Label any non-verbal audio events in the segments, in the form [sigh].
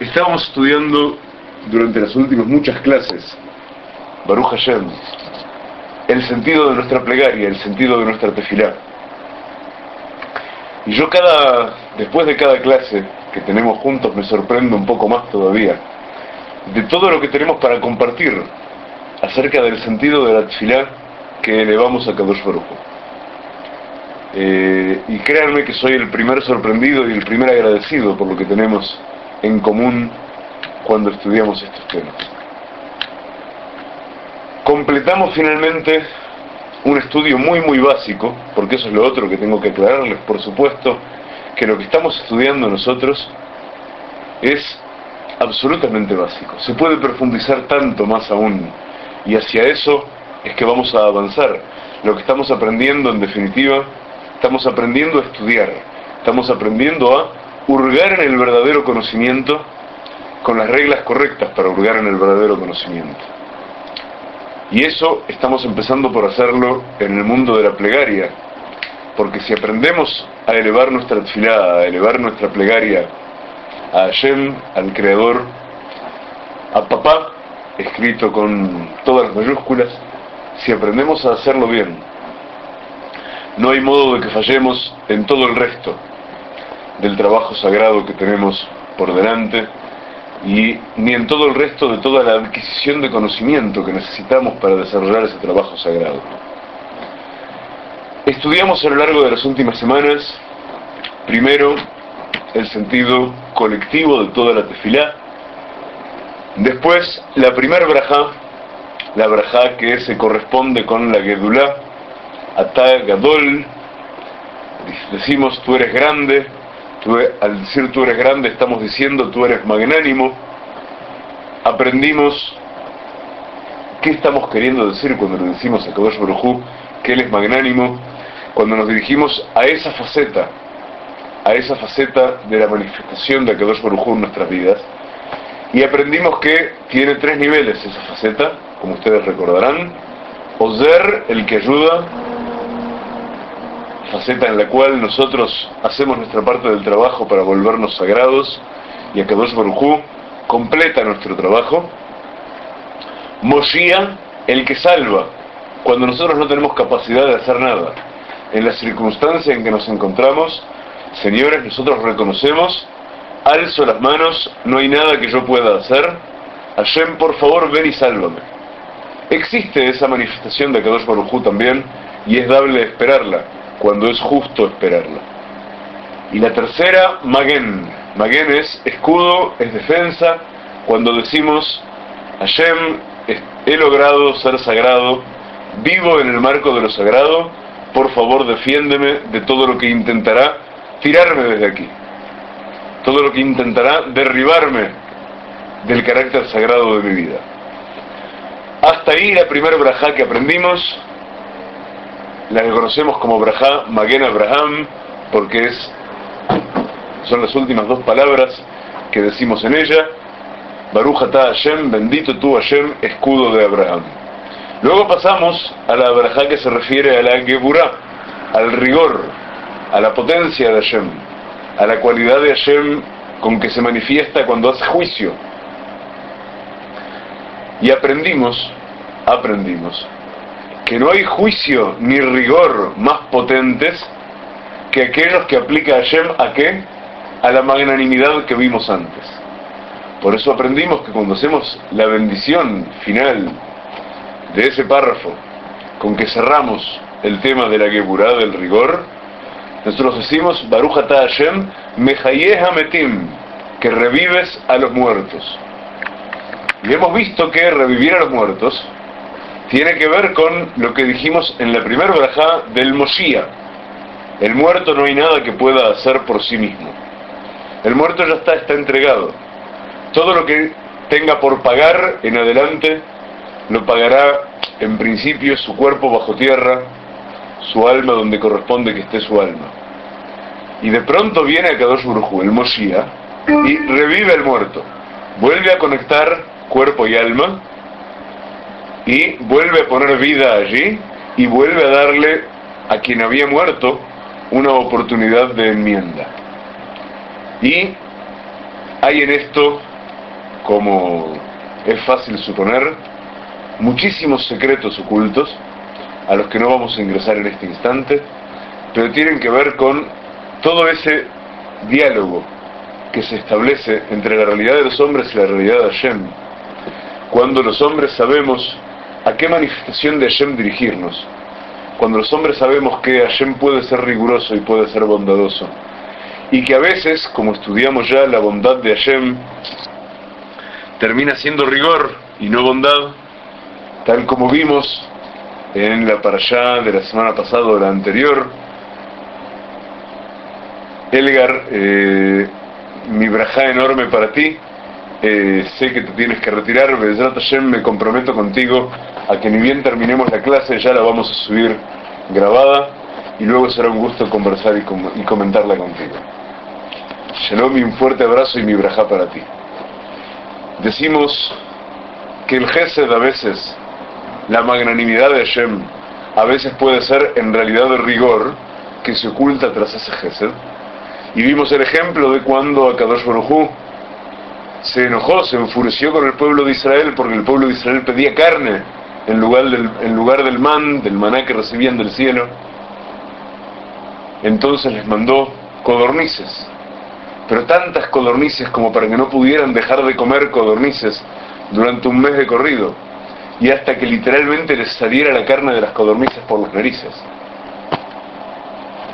Estábamos estudiando durante las últimas muchas clases Baruch Hashem, el sentido de nuestra plegaria, el sentido de nuestra tefilá. Y yo cada, después de cada clase que tenemos juntos me sorprendo un poco más todavía de todo lo que tenemos para compartir acerca del sentido de la tefilá que elevamos a Kadosh Baruch eh, y créanme que soy el primer sorprendido y el primer agradecido por lo que tenemos en común cuando estudiamos estos temas. Completamos finalmente un estudio muy muy básico, porque eso es lo otro que tengo que aclararles, por supuesto, que lo que estamos estudiando nosotros es absolutamente básico. Se puede profundizar tanto más aún, y hacia eso es que vamos a avanzar. Lo que estamos aprendiendo, en definitiva, estamos aprendiendo a estudiar, estamos aprendiendo a hurgar en el verdadero conocimiento con las reglas correctas para hurgar en el verdadero conocimiento. Y eso estamos empezando por hacerlo en el mundo de la plegaria, porque si aprendemos a elevar nuestra tefilá, a elevar nuestra plegaria a Hashem, al Creador, a Papá, escrito con todas las mayúsculas, si aprendemos a hacerlo bien, no hay modo de que fallemos en todo el resto del trabajo sagrado que tenemos por delante y ni en todo el resto de toda la adquisición de conocimiento que necesitamos para desarrollar ese trabajo sagrado. Estudiamos a lo largo de las últimas semanas, primero, el sentido colectivo de toda la tefilá, después, la primer brajá, la brajá que se corresponde con la Gedulá, Atá Gadol, decimos tú eres grande, al decir tú eres grande estamos diciendo tú eres magnánimo, aprendimos qué estamos queriendo decir cuando le decimos a Kadosh Baruj que Él es magnánimo, cuando nos dirigimos a esa faceta, a esa faceta de la manifestación de Kadosh Baruj en nuestras vidas, y aprendimos que tiene tres niveles esa faceta, como ustedes recordarán, Ozer, el que ayuda, faceta en la cual nosotros hacemos nuestra parte del trabajo para volvernos sagrados, y a Kadosh Baruj completa nuestro trabajo, Moshia, el que salva, cuando nosotros no tenemos capacidad de hacer nada. En la circunstancia en que nos encontramos, señores, nosotros reconocemos, alzo las manos, no hay nada que yo pueda hacer, Hashem, por favor, ven y sálvame. Existe esa manifestación de Kadosh Baruj también, y es dable esperarla, cuando es justo esperarla. Y la tercera, Magen. Magen es escudo, es defensa, cuando decimos, Hashem, he logrado ser sagrado, vivo en el marco de lo sagrado, por favor defiéndeme de todo lo que intentará tirarme desde aquí, todo lo que intentará derribarme del carácter sagrado de mi vida. Hasta ahí la primera brajá que aprendimos, la que conocemos como brajá Magen Abraham, porque es, son las últimas dos palabras que decimos en ella, Baruch atah Hashem, bendito tú Hashem, escudo de Abraham. Luego pasamos a la brajá que se refiere a la Geburah, al rigor, a la potencia de Hashem, a la cualidad de Hashem con que se manifiesta cuando hace juicio. Y aprendimos, aprendimos, que no hay juicio ni rigor más potentes que aquellos que aplica Hashem a qué? A la magnanimidad que vimos antes. Por eso aprendimos que cuando hacemos la bendición final de ese párrafo con que cerramos el tema de la Geburá del rigor, nosotros decimos Baruch Ata Hashem Mejayeh Hametim, que revives a los muertos. Y hemos visto que revivir a los muertos tiene que ver con lo que dijimos en la primera brajá del Moshiach. El muerto no hay nada que pueda hacer por sí mismo. El muerto ya está, está entregado. todo lo que tenga por pagar en adelante, lo pagará en principio su cuerpo bajo tierra, su alma donde corresponde que esté su alma. Y de pronto viene a Kadosh Baruj el Moshiach, y revive el muerto. Vuelve a conectar cuerpo y alma, y vuelve a poner vida allí, y vuelve a darle a quien había muerto una oportunidad de enmienda. Y hay en esto, como es fácil suponer, muchísimos secretos ocultos a los que no vamos a ingresar en este instante, pero tienen que ver con todo ese diálogo que se establece entre la realidad de los hombres y la realidad de Hashem, cuando los hombres sabemos a qué manifestación de Hashem dirigirnos, cuando los hombres sabemos que Hashem puede ser riguroso y puede ser bondadoso, y que a veces, como estudiamos ya, la bondad de Hashem termina siendo rigor y no bondad, tal como vimos en la parashá de la semana pasada o la anterior. Elgar, eh, mi brajá enorme para ti, eh, sé que te tienes que retirar, Hashem, me comprometo contigo a que ni bien terminemos la clase ya la vamos a subir grabada y luego será un gusto conversar y, comentarla contigo. Shalom y un fuerte abrazo y mi braja para ti. Decimos que el Gesed a veces, la magnanimidad de Hashem, a veces puede ser en realidad el rigor que se oculta tras ese Gesed. Y vimos el ejemplo de cuando Akadosh Baruj se enojó, se enfureció con el pueblo de Israel porque el pueblo de Israel pedía carne en lugar del, en lugar del man, del maná que recibían del cielo. Entonces les mandó codornices pero tantas codornices como para que no pudieran dejar de comer codornices durante un mes de corrido, y hasta que literalmente les saliera la carne de las codornices por las narices.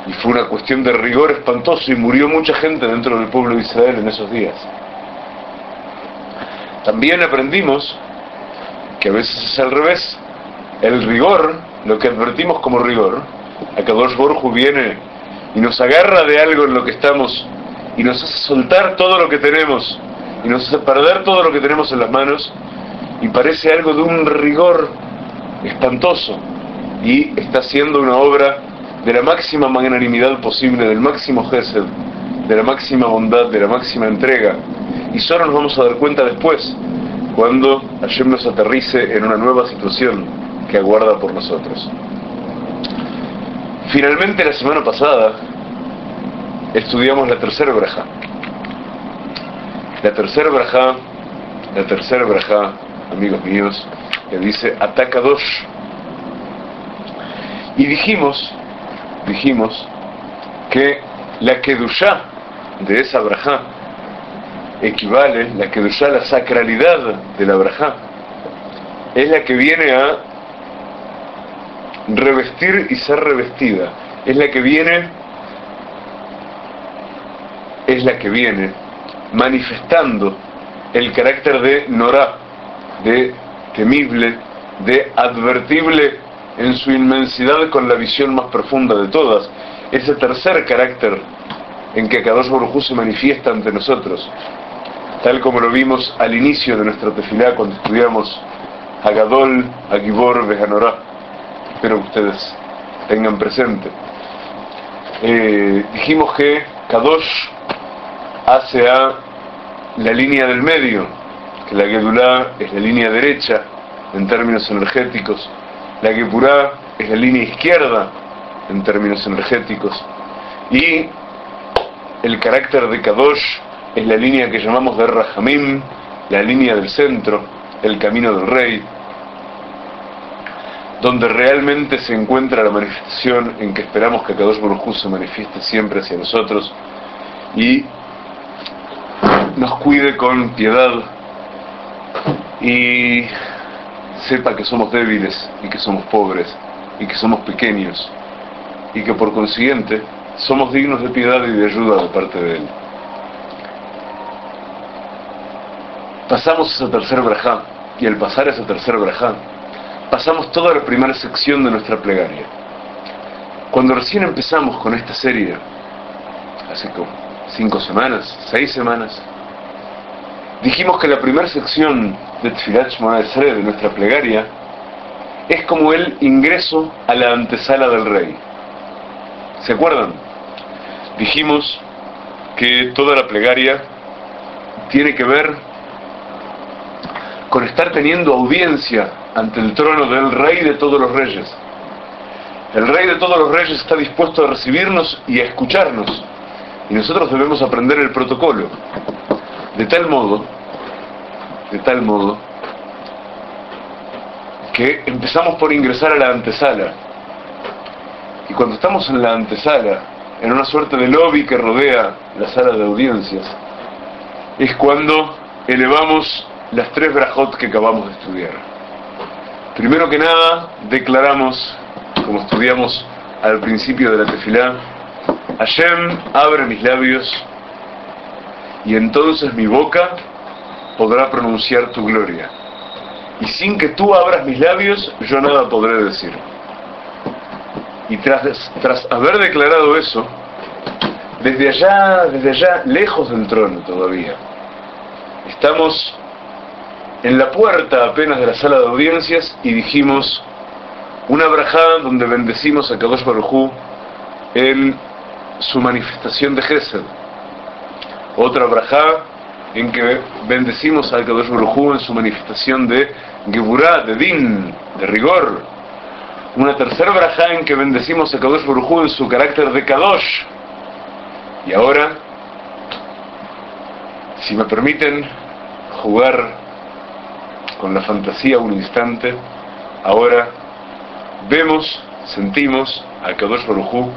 Y fue una cuestión de rigor espantoso y murió mucha gente dentro del pueblo de Israel en esos días. También aprendimos que a veces es al revés. El rigor, lo que advertimos como rigor, a Kadosh Borju viene y nos agarra de algo en lo que estamos y nos hace soltar todo lo que tenemos y nos hace perder todo lo que tenemos en las manos y parece algo de un rigor espantoso y está haciendo una obra de la máxima magnanimidad posible, del máximo gesed, de la máxima bondad, de la máxima entrega y solo nos vamos a dar cuenta después cuando Hashem nos aterrice en una nueva situación que aguarda por nosotros. Finalmente la semana pasada estudiamos la tercera braja. La tercera braja, la tercera braja, amigos míos, que dice ataca dos. Y dijimos, dijimos que la kedushá de esa braja equivale, la kedushá, la sacralidad de la braja, es la que viene a revestir y ser revestida, es la que viene es la que viene manifestando el carácter de Norá, de temible, de advertible en su inmensidad con la visión más profunda de todas. Ese tercer carácter en que Kadosh Baruj se manifiesta ante nosotros, tal como lo vimos al inicio de nuestra tefilá cuando estudiamos Agadol, Agibor, Bejanorá. Espero que ustedes tengan presente. Eh, dijimos que Kadosh hace a la línea del medio, que la Gedulá es la línea derecha en términos energéticos, la Gepurá es la línea izquierda en términos energéticos, y el carácter de Kadosh es la línea que llamamos de Rahamim, la línea del centro, el camino del rey, donde realmente se encuentra la manifestación en que esperamos que Kadosh Baruj se manifieste siempre hacia nosotros y nos cuide con piedad y sepa que somos débiles y que somos pobres y que somos pequeños y que por consiguiente somos dignos de piedad y de ayuda de parte de Él. Pasamos esa tercera brajá y al pasar esa tercera brajá pasamos toda la primera sección de nuestra plegaria. Cuando recién empezamos con esta serie, hace como cinco semanas, seis semanas, Dijimos que la primera sección de Tfilat Shmoneh de nuestra plegaria es como el ingreso a la antesala del rey. ¿Se acuerdan? Dijimos que toda la plegaria tiene que ver con estar teniendo audiencia ante el trono del rey de todos los reyes. El rey de todos los reyes está dispuesto a recibirnos y a escucharnos. Y nosotros debemos aprender el protocolo. De tal modo, de tal modo, que empezamos por ingresar a la antesala. Y cuando estamos en la antesala, en una suerte de lobby que rodea la sala de audiencias, es cuando elevamos las tres brajot que acabamos de estudiar. Primero que nada, declaramos, como estudiamos al principio de la tefilá, Hashem abre mis labios y entonces mi boca podrá pronunciar tu gloria. Y sin que tú abras mis labios, yo nada podré decir. Y tras, tras haber declarado eso, desde allá, desde allá, lejos del trono todavía, estamos en la puerta apenas de la sala de audiencias y dijimos una brajada donde bendecimos a Kadosh Baruj en su manifestación de Gesed. Otra brajada en que bendecimos a Kadosh Baruj en su manifestación de Geburah, de Din, de rigor. Una tercera brajada en que bendecimos a Kadosh Baruj en su carácter de Kadosh. Y ahora, si me permiten jugar con la fantasía un instante, ahora vemos, sentimos a Kadosh Baruj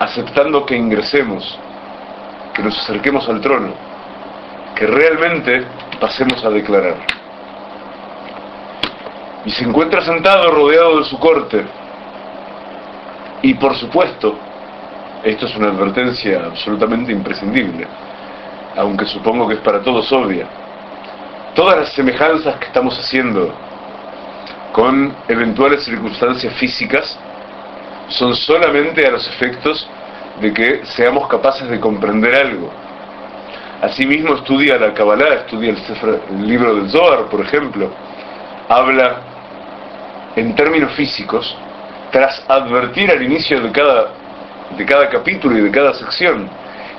aceptando que ingresemos, que nos acerquemos al trono, que realmente pasemos a declarar. Y se encuentra sentado rodeado de su corte. Y por supuesto, esto es una advertencia absolutamente imprescindible, aunque supongo que es para todos obvia todas las semejanzas que estamos haciendo con eventuales circunstancias físicas son solamente a los efectos de que seamos capaces de comprender algo. Asimismo estudia la Kabbalah, estudia el, libro del Zohar, por ejemplo, habla en términos físicos, tras advertir al inicio de cada, de cada capítulo y de cada sección,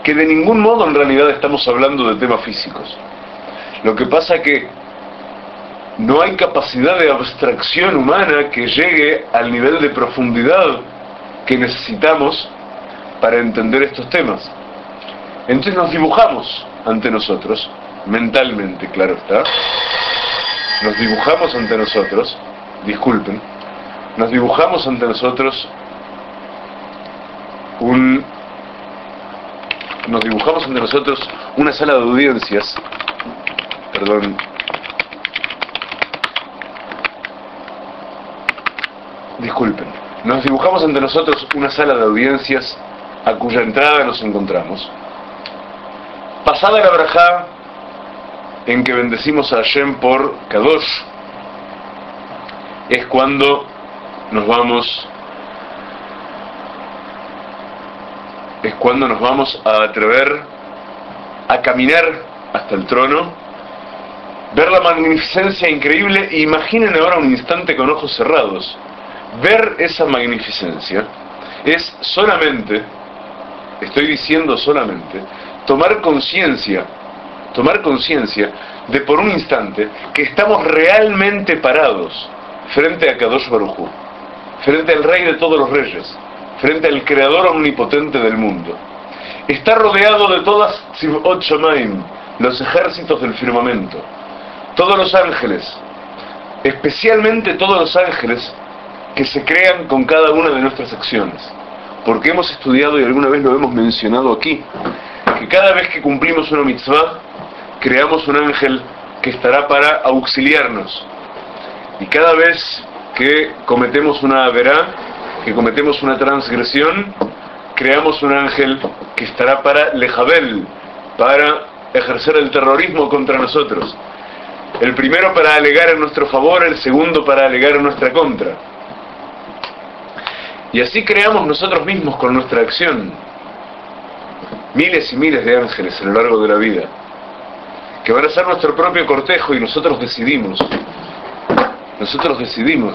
que de ningún modo en realidad estamos hablando de temas físicos lo que pasa que no hay capacidad de abstracción humana que llegue al nivel de profundidad que necesitamos para entender estos temas. Entonces nos dibujamos ante nosotros, mentalmente, claro está. Nos dibujamos ante nosotros, disculpen, nos dibujamos ante nosotros un nos dibujamos ante nosotros una sala de audiencias perdón. Disculpen. Nos dibujamos ante nosotros una sala de audiencias a cuya entrada nos encontramos. Pasada la braja en que bendecimos a Hashem por Kadosh, es cuando nos vamos es cuando nos vamos a atrever a caminar hasta el trono ver la magnificencia increíble e imaginen ahora un instante con ojos cerrados. Ver esa magnificencia es solamente, estoy diciendo solamente, tomar conciencia, tomar conciencia de por un instante que estamos realmente parados frente a Kadosh Baruj frente al Rey de todos los reyes, frente al Creador omnipotente del mundo. Está rodeado de todas los ejércitos del firmamento todos los ángeles, especialmente todos los ángeles que se crean con cada una de nuestras acciones. Porque hemos estudiado y alguna vez lo hemos mencionado aquí, que cada vez que cumplimos una mitzvah, creamos un ángel que estará para auxiliarnos. Y cada vez que cometemos una verá, que cometemos una transgresión, creamos un ángel que estará para lejabel, para ejercer el terrorismo contra nosotros. El primero para alegar en nuestro favor, el segundo para alegar en nuestra contra. Y así creamos nosotros mismos con nuestra acción miles y miles de ángeles a lo largo de la vida, que van a ser nuestro propio cortejo y nosotros decidimos, nosotros decidimos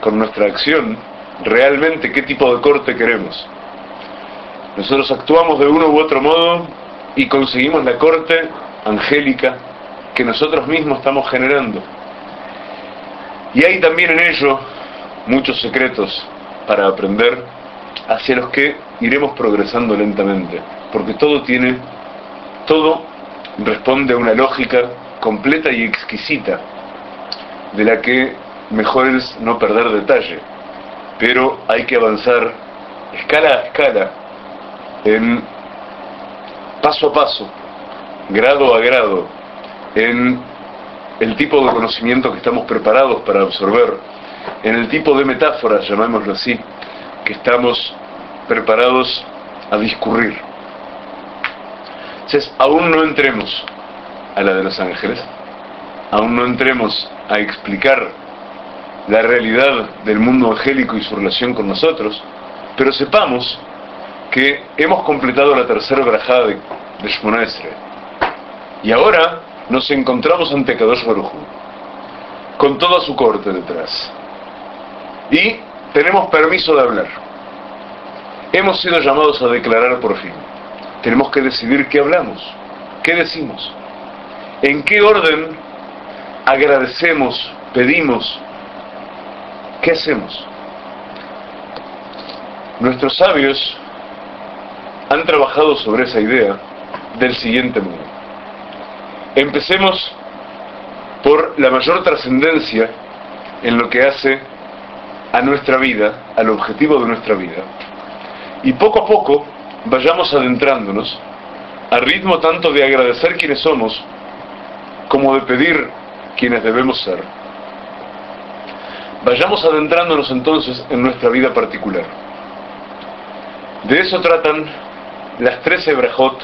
con nuestra acción realmente qué tipo de corte queremos. Nosotros actuamos de uno u otro modo y conseguimos la corte angélica que nosotros mismos estamos generando. Y hay también en ello muchos secretos para aprender hacia los que iremos progresando lentamente, porque todo tiene, todo responde a una lógica completa y exquisita, de la que mejor es no perder detalle, pero hay que avanzar escala a escala, en paso a paso, grado a grado, en el tipo de conocimiento que estamos preparados para absorber, en el tipo de metáforas, llamémoslo así, que estamos preparados a discurrir. Entonces, aún no entremos a la de los ángeles, aún no entremos a explicar la realidad del mundo angélico y su relación con nosotros, pero sepamos que hemos completado la tercera brajada de, de Y ahora nos encontramos ante Kadosh Baruj con toda su corte detrás. Y tenemos permiso de hablar. Hemos sido llamados a declarar por fin. Tenemos que decidir qué hablamos, qué decimos, en qué orden agradecemos, pedimos, qué hacemos. Nuestros sabios han trabajado sobre esa idea del siguiente modo. Empecemos por la mayor trascendencia en lo que hace a nuestra vida, al objetivo de nuestra vida. Y poco a poco vayamos adentrándonos a ritmo tanto de agradecer quienes somos como de pedir quienes debemos ser. Vayamos adentrándonos entonces en nuestra vida particular. De eso tratan las tres brajot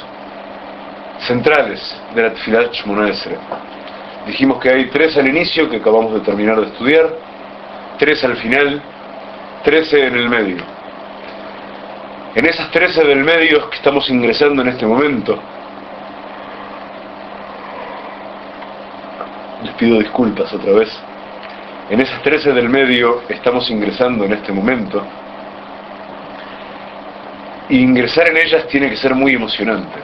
centrales de la Tfilat Shmonesre. Dijimos que hay tres al inicio que acabamos de terminar de estudiar, tres al final, trece en el medio. En esas trece del medio que estamos ingresando en este momento, les pido disculpas otra vez, en esas trece del medio estamos ingresando en este momento, ingresar en ellas tiene que ser muy emocionante,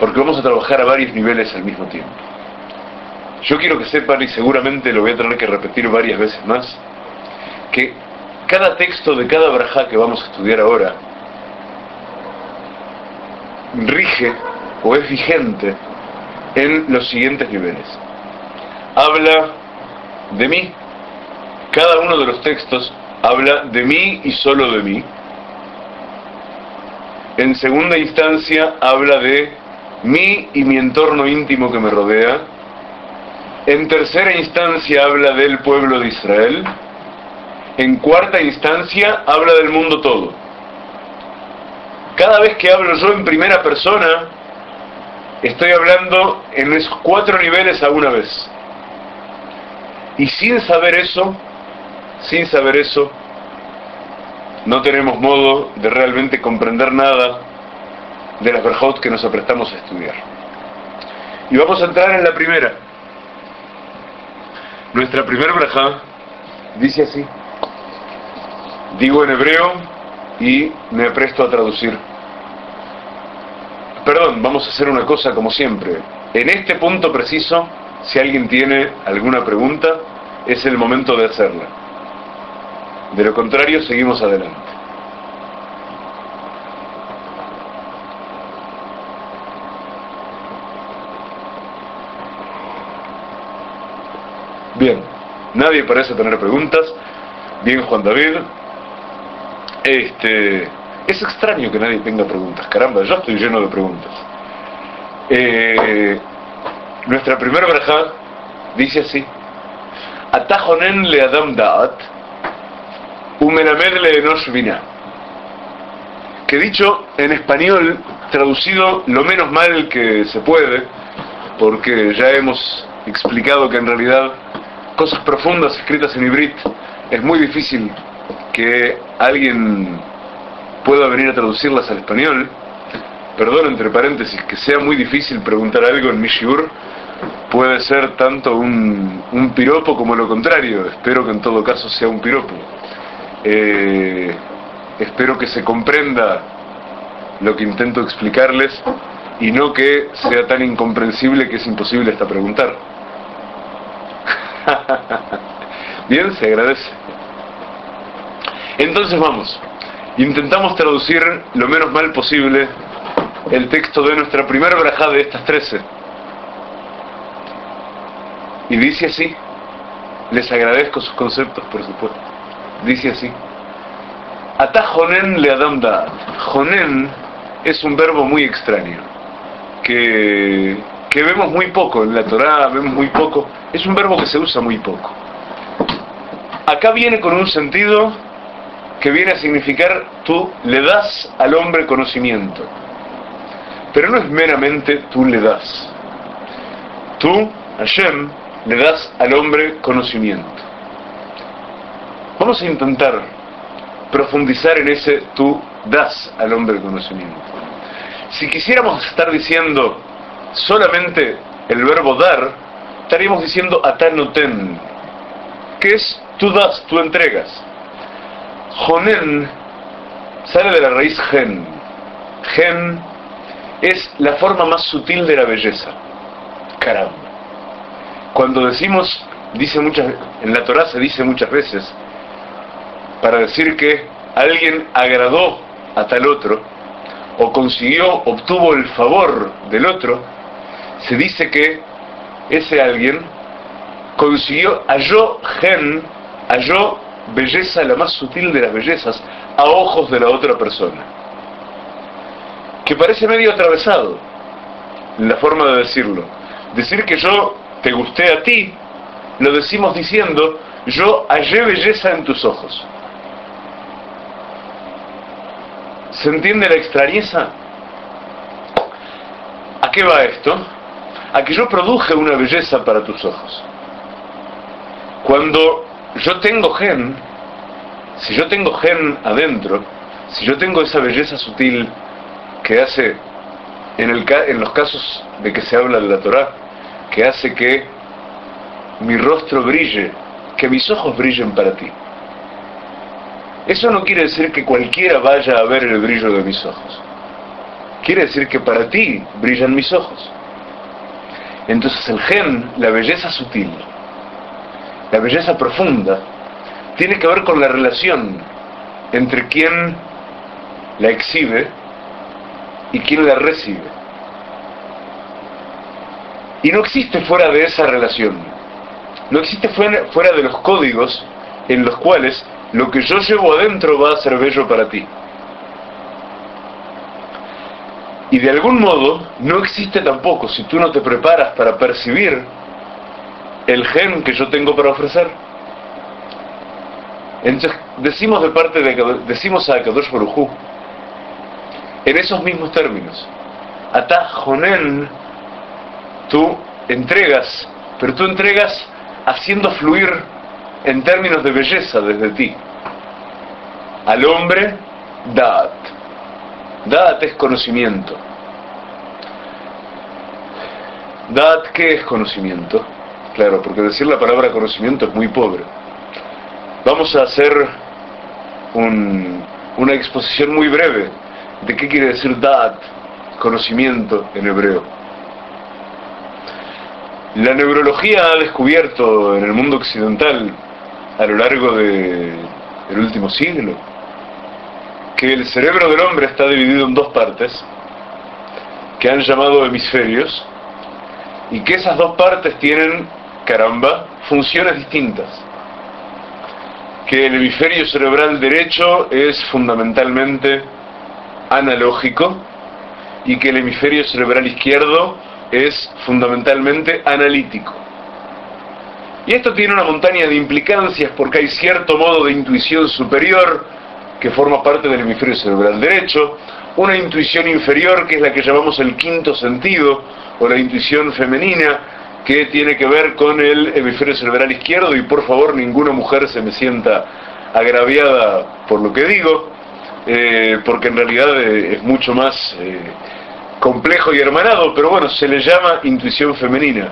porque vamos a trabajar a varios niveles al mismo tiempo. Yo quiero que sepan, y seguramente lo voy a tener que repetir varias veces más, que cada texto de cada braja que vamos a estudiar ahora rige o es vigente en los siguientes niveles. Habla de mí. Cada uno de los textos habla de mí y solo de mí. En segunda instancia habla de mí y mi entorno íntimo que me rodea. En tercera instancia habla del pueblo de Israel. En cuarta instancia habla del mundo todo. Cada vez que hablo yo en primera persona, estoy hablando en esos cuatro niveles a una vez. Y sin saber eso, sin saber eso, no tenemos modo de realmente comprender nada de las verjot que nos aprestamos a estudiar. Y vamos a entrar en la primera. Nuestra primera braja dice así. Digo en hebreo y me presto a traducir. Perdón, vamos a hacer una cosa como siempre. En este punto preciso, si alguien tiene alguna pregunta, es el momento de hacerla. De lo contrario, seguimos adelante. Bien, nadie parece tener preguntas. Bien, Juan David. Este, es extraño que nadie tenga preguntas. Caramba, yo estoy lleno de preguntas. Eh, nuestra primera braja dice así: Atajonen le Adam Daat, Umelamed le Enosh Vina. Que dicho en español, traducido lo menos mal que se puede, porque ya hemos explicado que en realidad cosas profundas escritas en hibrit es muy difícil que alguien pueda venir a traducirlas al español. Perdón, entre paréntesis, que sea muy difícil preguntar algo en Mishiur, puede ser tanto un, un piropo como lo contrario. Espero que en todo caso sea un piropo. Eh, espero que se comprenda lo que intento explicarles y no que sea tan incomprensible que es imposible hasta preguntar. [laughs] Bien, se agradece. Entonces vamos, intentamos traducir lo menos mal posible el texto de nuestra primera braja de estas trece. Y dice así, les agradezco sus conceptos, por supuesto. Dice así, Ata jonen le adam Jonen es un verbo muy extraño, que, que vemos muy poco en la Torá, vemos muy poco. Es un verbo que se usa muy poco. Acá viene con un sentido que viene a significar tú le das al hombre conocimiento. Pero no es meramente tú le das. Tú, Hashem, le das al hombre conocimiento. Vamos a intentar profundizar en ese tú das al hombre conocimiento. Si quisiéramos estar diciendo solamente el verbo dar, estaríamos diciendo atanoten, que es tú das, tú entregas. Jonen sale de la raíz gen. Gen es la forma más sutil de la belleza. Caramba. Cuando decimos, dice muchas, en la Torah se dice muchas veces, para decir que alguien agradó a tal otro, o consiguió, obtuvo el favor del otro, se dice que ese alguien consiguió, halló gen, halló belleza la más sutil de las bellezas a ojos de la otra persona. Que parece medio atravesado la forma de decirlo. Decir que yo te gusté a ti, lo decimos diciendo, yo hallé belleza en tus ojos. ¿Se entiende la extrañeza? ¿A qué va esto? A que yo produje una belleza para tus ojos. Cuando yo tengo gen, si yo tengo gen adentro, si yo tengo esa belleza sutil que hace, en, el, en los casos de que se habla de la Torah, que hace que mi rostro brille, que mis ojos brillen para ti. Eso no quiere decir que cualquiera vaya a ver el brillo de mis ojos. Quiere decir que para ti brillan mis ojos. Entonces el gen, la belleza sutil, la belleza profunda, tiene que ver con la relación entre quien la exhibe y quien la recibe. Y no existe fuera de esa relación, no existe fuera, de los códigos en los cuales lo que yo llevo adentro va a ser bello para ti. Y de algún modo no existe tampoco, si tú no te preparas para percibir el gen que yo tengo para ofrecer. Entonces decimos de parte de decimos a Kadosh Baruj en esos mismos términos. Ata Jonen, tú entregas, pero tú entregas haciendo fluir en términos de belleza desde ti. Al hombre, Da'at. Da'at es conocimiento. Da'at, ¿qué es conocimiento? Claro, porque decir la palabra conocimiento es muy pobre. Vamos a hacer una exposición muy breve de qué quiere decir Da'at, conocimiento en hebreo. La neurología ha descubierto en el mundo occidental a lo largo del último siglo que el cerebro del hombre está dividido en dos partes que han llamado hemisferios y que esas dos partes tienen, caramba, funciones distintas. Que el hemisferio cerebral derecho es fundamentalmente analógico y que el hemisferio cerebral izquierdo es fundamentalmente analítico. Y esto tiene una montaña de implicancias porque hay cierto modo de intuición superior que forma parte del hemisferio cerebral derecho, una intuición inferior que es la que llamamos el quinto sentido o la intuición femenina que tiene que ver con el hemisferio cerebral izquierdo y por favor ninguna mujer se me sienta agraviada por lo que digo, eh, porque en realidad eh, es mucho más... Eh, complejo y hermanado, pero bueno, se le llama intuición femenina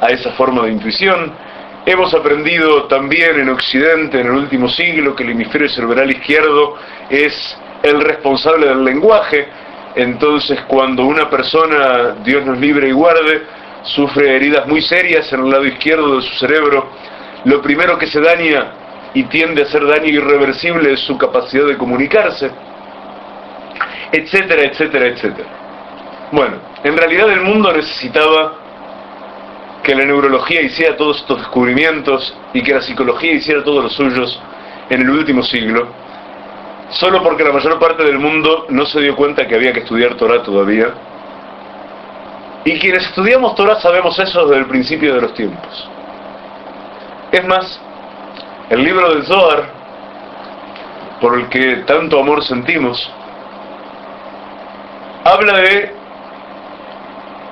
a esa forma de intuición. Hemos aprendido también en Occidente en el último siglo que el hemisferio cerebral izquierdo es el responsable del lenguaje, entonces cuando una persona, Dios nos libre y guarde, sufre heridas muy serias en el lado izquierdo de su cerebro, lo primero que se daña y tiende a ser daño irreversible es su capacidad de comunicarse, etcétera, etcétera, etcétera. Bueno, en realidad el mundo necesitaba que la neurología hiciera todos estos descubrimientos y que la psicología hiciera todos los suyos en el último siglo, solo porque la mayor parte del mundo no se dio cuenta que había que estudiar Torah todavía. Y quienes estudiamos Torah sabemos eso desde el principio de los tiempos. Es más, el libro del Zohar, por el que tanto amor sentimos, habla de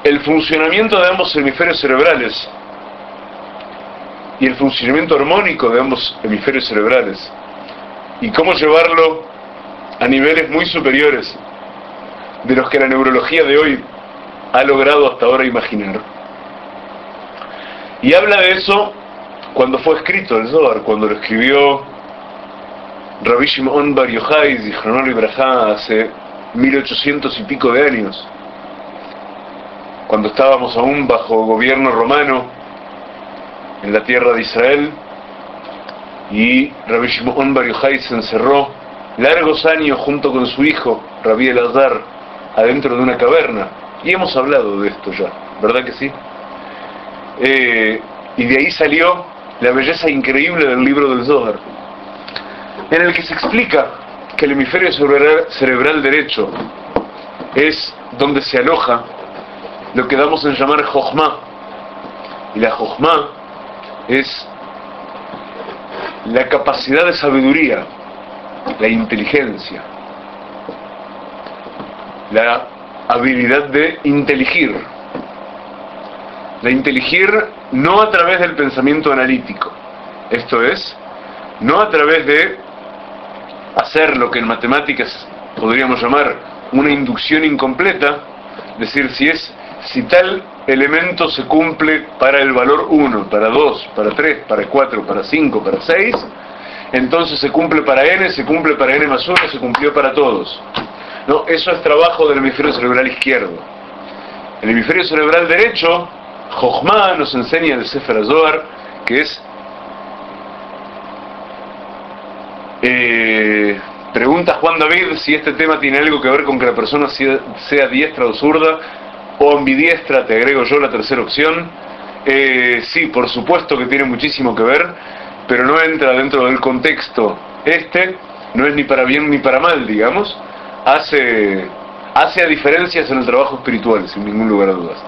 el funcionamiento de ambos hemisferios cerebrales y el funcionamiento armónico de ambos hemisferios cerebrales y cómo llevarlo a niveles muy superiores de los que la neurología de hoy ha logrado hasta ahora imaginar. Y habla de eso cuando fue escrito el Zohar, cuando lo escribió Rabbi Shimon Bar Yochai, Ibrahá, hace 1800 y pico de años cuando estábamos aún bajo gobierno romano en la tierra de Israel y Rabbi Shimon Bar Yochai se encerró largos años junto con su hijo Rabbi Elazar adentro de una caverna y hemos hablado de esto ya, ¿verdad que sí? Eh, y de ahí salió la belleza increíble del libro del Zohar en el que se explica que el hemisferio cerebral, cerebral derecho es donde se aloja lo que damos en llamar Jochma. Y la Jochma es la capacidad de sabiduría, la inteligencia, la habilidad de inteligir. La inteligir no a través del pensamiento analítico, esto es, no a través de hacer lo que en matemáticas podríamos llamar una inducción incompleta, decir, si es si tal elemento se cumple para el valor 1, para 2, para 3, para 4, para 5, para 6, entonces se cumple para n, se cumple para n más 1, se cumplió para todos. No, eso es trabajo del hemisferio cerebral izquierdo. El hemisferio cerebral derecho, Jochma nos enseña el Sefer Azohar, que es eh, pregunta Juan David si este tema tiene algo que ver con que la persona sea diestra o zurda o ambidiestra, te agrego yo la tercera opción. Eh, sí, por supuesto que tiene muchísimo que ver, pero no entra dentro del contexto este, no es ni para bien ni para mal, digamos, hace, hace a diferencias en el trabajo espiritual, sin ningún lugar a dudas.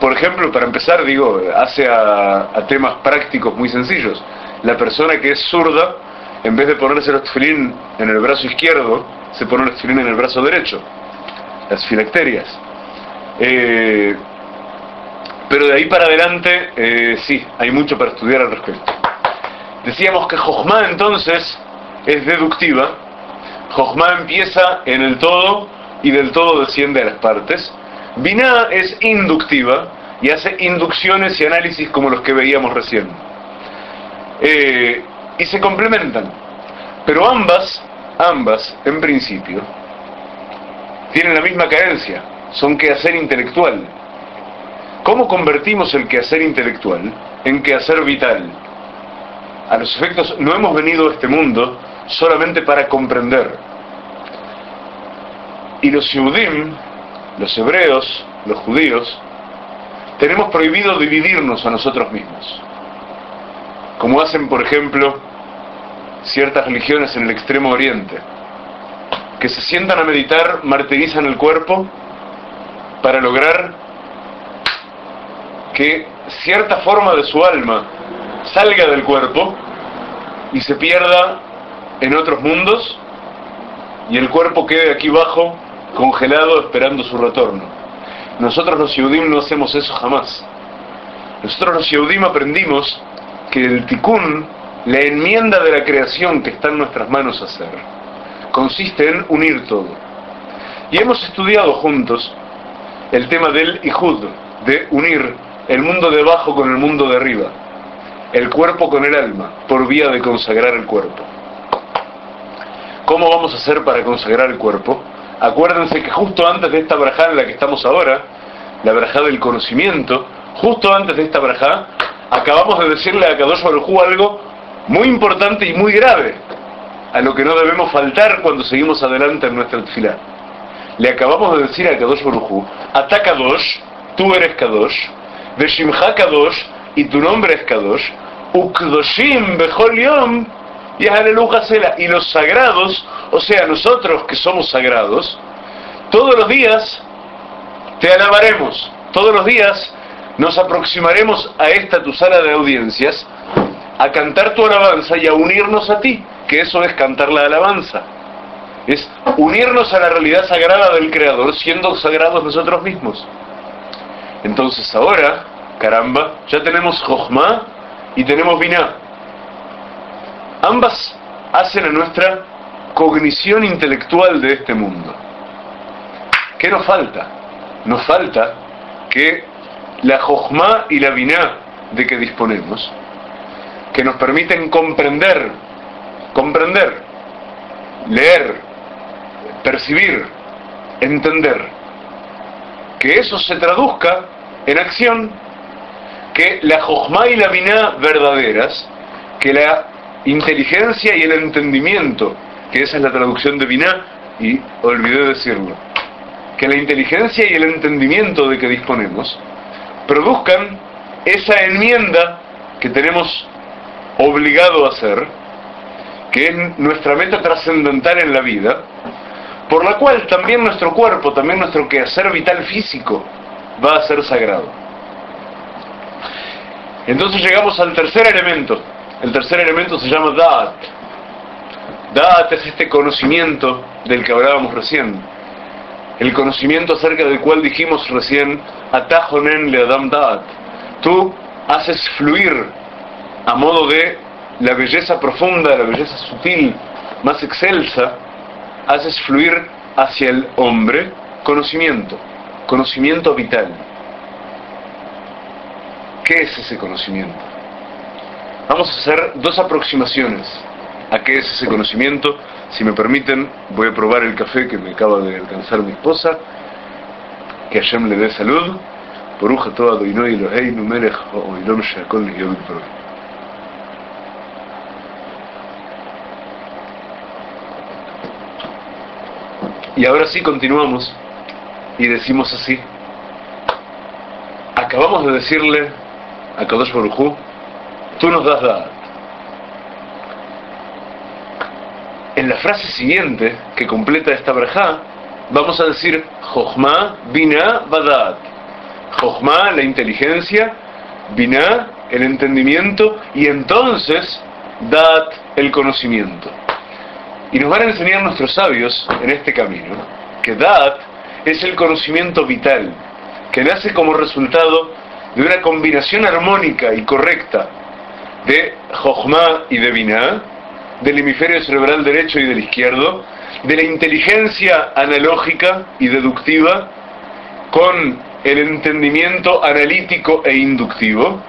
Por ejemplo, para empezar, digo, hace a, a temas prácticos muy sencillos. La persona que es zurda, en vez de ponerse el tefilín en el brazo izquierdo, se pone el tefilín en el brazo derecho, las filacterias. Eh, pero de ahí para adelante, eh, sí, hay mucho para estudiar al respecto. Decíamos que Jochma entonces es deductiva. Jochma empieza en el todo y del todo desciende a las partes. Binah es inductiva y hace inducciones y análisis como los que veíamos recién. Eh, y se complementan. Pero ambas, ambas, en principio, tienen la misma carencia son quehacer intelectual. ¿Cómo convertimos el quehacer intelectual en quehacer vital? A los efectos, no hemos venido a este mundo solamente para comprender. Y los Yehudim, los hebreos, los judíos, tenemos prohibido dividirnos a nosotros mismos. Como hacen, por ejemplo, ciertas religiones en el extremo oriente, que se sientan a meditar, martirizan el cuerpo para lograr que cierta forma de su alma salga del cuerpo y se pierda en otros mundos y el cuerpo quede aquí abajo congelado esperando su retorno. Nosotros los Yehudim no hacemos eso jamás. Nosotros los Yehudim aprendimos que el tikkun, la enmienda de la creación que está en nuestras manos hacer, consiste en unir todo. Y hemos estudiado juntos el tema del Ijud, de unir el mundo de abajo con el mundo de arriba, el cuerpo con el alma, por vía de consagrar el cuerpo. ¿Cómo vamos a hacer para consagrar el cuerpo? Acuérdense que justo antes de esta brajá en la que estamos ahora, la brajá del conocimiento, justo antes de esta brajá, acabamos de decirle a Kadosh Baruj algo muy importante y muy grave, a lo que no debemos faltar cuando seguimos adelante en nuestra tefilá. Le acabamos de decir a Kadosh Baruj Ata Kadosh, tú eres Kadosh, Shimcha Kadosh, y tu nombre es Kadosh, Ukdoshim Bechol Yom, y y los sagrados, o sea, nosotros que somos sagrados, todos los días te alabaremos, todos los días nos aproximaremos a esta tu sala de audiencias a cantar tu alabanza y a unirnos a ti, que eso es cantar la alabanza. Es unirnos a la realidad sagrada del Creador siendo sagrados nosotros mismos. Entonces ahora, caramba, ya tenemos Jochma y tenemos Binah. Ambas hacen a nuestra cognición intelectual de este mundo. ¿Qué nos falta? Nos falta que la Jochma y la Binah de que disponemos, que nos permiten comprender, comprender, leer, percibir, entender, que eso se traduzca en acción, que la Jochma y la Binah verdaderas, que la inteligencia y el entendimiento, que esa es la traducción de Binah, y olvidé decirlo, que la inteligencia y el entendimiento de que disponemos produzcan esa enmienda que tenemos obligado a hacer, que es nuestra meta trascendental en la vida, por la cual también nuestro cuerpo, también nuestro quehacer vital físico va a ser sagrado. Entonces llegamos al tercer elemento, el tercer elemento se llama Da'at. Da'at es este conocimiento del que hablábamos recién. El conocimiento acerca del cual dijimos recién, Atajonen le Adam Da'at. Tú haces fluir a modo de la belleza profunda, la belleza sutil, más excelsa, haces fluir hacia el hombre conocimiento, conocimiento vital. ¿Qué es ese conocimiento? Vamos a hacer dos aproximaciones a qué es ese conocimiento. Si me permiten, voy a probar el café que me acaba de alcanzar mi esposa. Que Hashem le dé salud. Por toda y Y ahora sí continuamos y decimos así. Acabamos de decirle a Kadosh Baruj tú nos das Da'at. En la frase siguiente, que completa esta verja, vamos a decir Jochma, Bina, Badat. Jochma, la inteligencia, Bina, el entendimiento, y entonces Dat, el conocimiento. Y nos van a enseñar nuestros sabios en este camino que Dat es el conocimiento vital, que nace como resultado de una combinación armónica y correcta de Jochma y de Binah, del hemisferio cerebral derecho y del izquierdo, de la inteligencia analógica y deductiva con el entendimiento analítico e inductivo,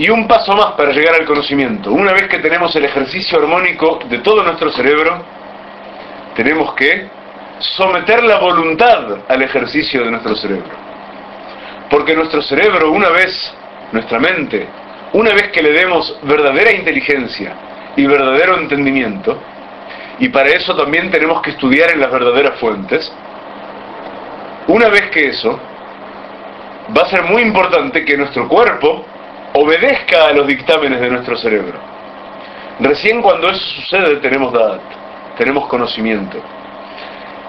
y un paso más para llegar al conocimiento. Una vez que tenemos el ejercicio armónico de todo nuestro cerebro, tenemos que someter la voluntad al ejercicio de nuestro cerebro. Porque nuestro cerebro, una vez, nuestra mente, una vez que le demos verdadera inteligencia y verdadero entendimiento, y para eso también tenemos que estudiar en las verdaderas fuentes, una vez que eso, va a ser muy importante que nuestro cuerpo obedezca a los dictámenes de nuestro cerebro. Recién cuando eso sucede tenemos Da'at, tenemos conocimiento.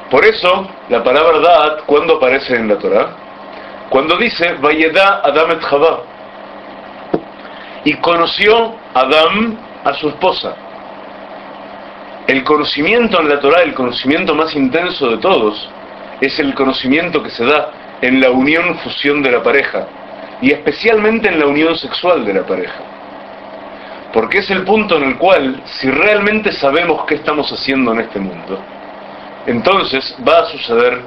Por eso, la palabra Da'at, cuando aparece en la Torah? Cuando dice, Vayeda Adam et y conoció Adán a su esposa. El conocimiento en la Torah, el conocimiento más intenso de todos, es el conocimiento que se da en la unión fusión de la pareja y especialmente en la unión sexual de la pareja. Porque es el punto en el cual, si realmente sabemos qué estamos haciendo en este mundo, entonces va a suceder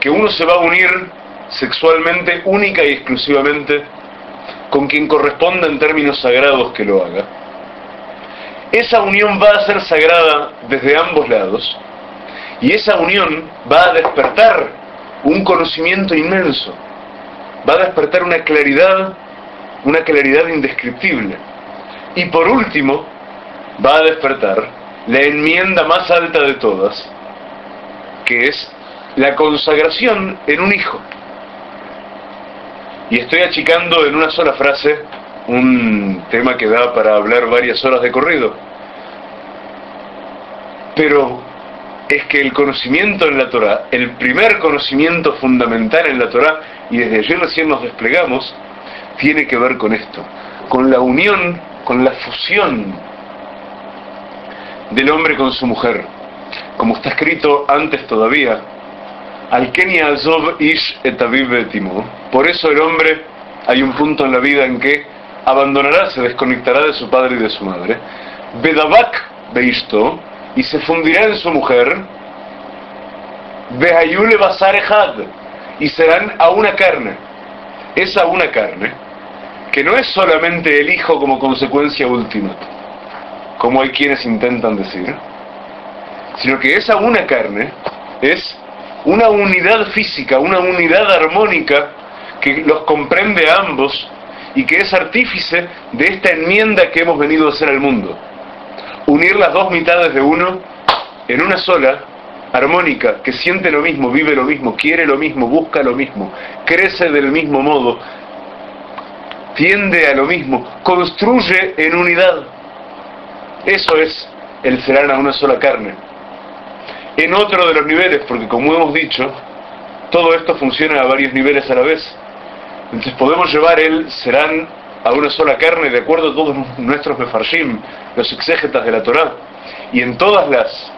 que uno se va a unir sexualmente única y exclusivamente con quien corresponda en términos sagrados que lo haga. Esa unión va a ser sagrada desde ambos lados y esa unión va a despertar un conocimiento inmenso, va a despertar una claridad, una claridad indescriptible. Y por último, va a despertar la enmienda más alta de todas, que es la consagración en un hijo. Y estoy achicando en una sola frase un tema que da para hablar varias horas de corrido. Pero es que el conocimiento en la Torah, el primer conocimiento fundamental en la Torah, y desde allí recién nos desplegamos, tiene que ver con esto, con la unión, con la fusión del hombre con su mujer. Como está escrito antes todavía, al Kenia Azov Ish etaviv betimo. Por eso el hombre, hay un punto en la vida en que abandonará, se desconectará de su padre y de su madre. Bedavak beisto, y se fundirá en su mujer. Behayule basarehad, y serán a una carne. Esa una carne, que no es solamente el hijo como consecuencia última, como hay quienes intentan decir, sino que esa una carne es una unidad física, una unidad armónica que los comprende a ambos y que es artífice de esta enmienda que hemos venido a hacer al mundo. Unir las dos mitades de uno en una sola, armónica, que siente lo mismo, vive lo mismo, quiere lo mismo, busca lo mismo, crece del mismo modo, tiende a lo mismo, construye en unidad. Eso es el serán a una sola carne en otro de los niveles, porque como hemos dicho, todo esto funciona a varios niveles a la vez. Entonces podemos llevar el serán a una sola carne de acuerdo a todos nuestros mefarshim, los exégetas de la Torá. Y en todas las,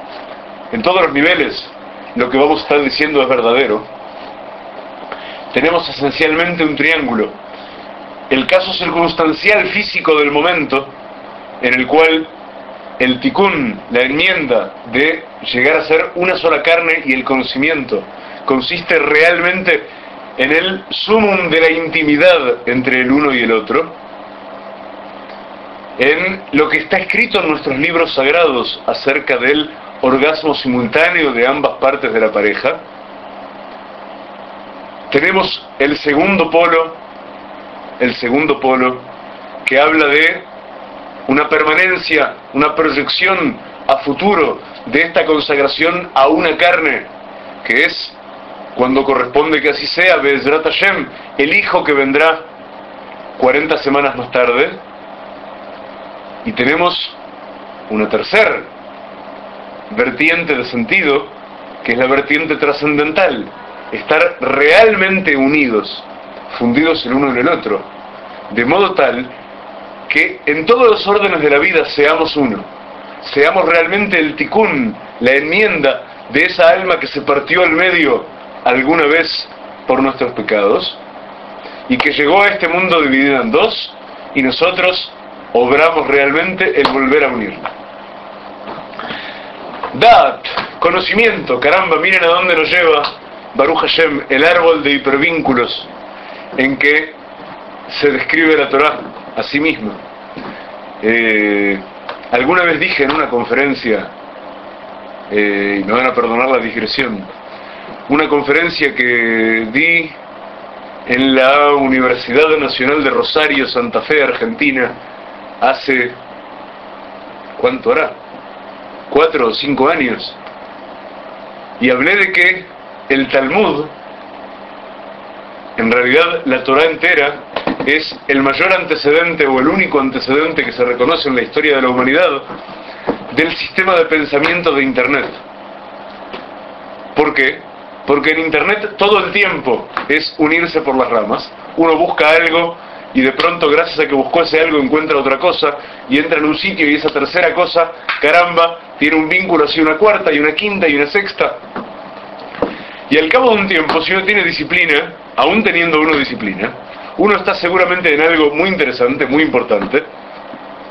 en todos los niveles, lo que vamos a estar diciendo es verdadero. Tenemos esencialmente un triángulo. El caso circunstancial físico del momento, en el cual el tikkun, la enmienda de llegar a ser una sola carne y el conocimiento, consiste realmente en el sumum de la intimidad entre el uno y el otro, en lo que está escrito en nuestros libros sagrados acerca del orgasmo simultáneo de ambas partes de la pareja. Tenemos el segundo polo, el segundo polo, que habla de una permanencia, una proyección a futuro de esta consagración a una carne, que es, cuando corresponde que así sea, Bezrat Hashem, el hijo que vendrá 40 semanas más tarde, y tenemos una tercera vertiente de sentido, que es la vertiente trascendental, estar realmente unidos, fundidos el uno en el otro, de modo tal que en todos los órdenes de la vida seamos uno, seamos realmente el ticún, la enmienda de esa alma que se partió al medio alguna vez por nuestros pecados y que llegó a este mundo dividido en dos y nosotros obramos realmente el volver a unirla. Dat, conocimiento, caramba, miren a dónde nos lleva Baruch Hashem, el árbol de hipervínculos en que se describe la Torah a sí mismo. Eh, alguna vez dije en una conferencia, eh, y me van a perdonar la digresión, una conferencia que di en la Universidad Nacional de Rosario, Santa Fe, Argentina, hace, ¿cuánto hará? Cuatro o cinco años. Y hablé de que el Talmud, en realidad la Torah entera, es el mayor antecedente o el único antecedente que se reconoce en la historia de la humanidad del sistema de pensamiento de Internet. ¿Por qué? Porque en Internet todo el tiempo es unirse por las ramas. Uno busca algo y de pronto gracias a que buscó ese algo encuentra otra cosa y entra en un sitio y esa tercera cosa, caramba, tiene un vínculo hacia una cuarta y una quinta y una sexta. Y al cabo de un tiempo, si uno tiene disciplina, aún teniendo uno disciplina, uno está seguramente en algo muy interesante, muy importante,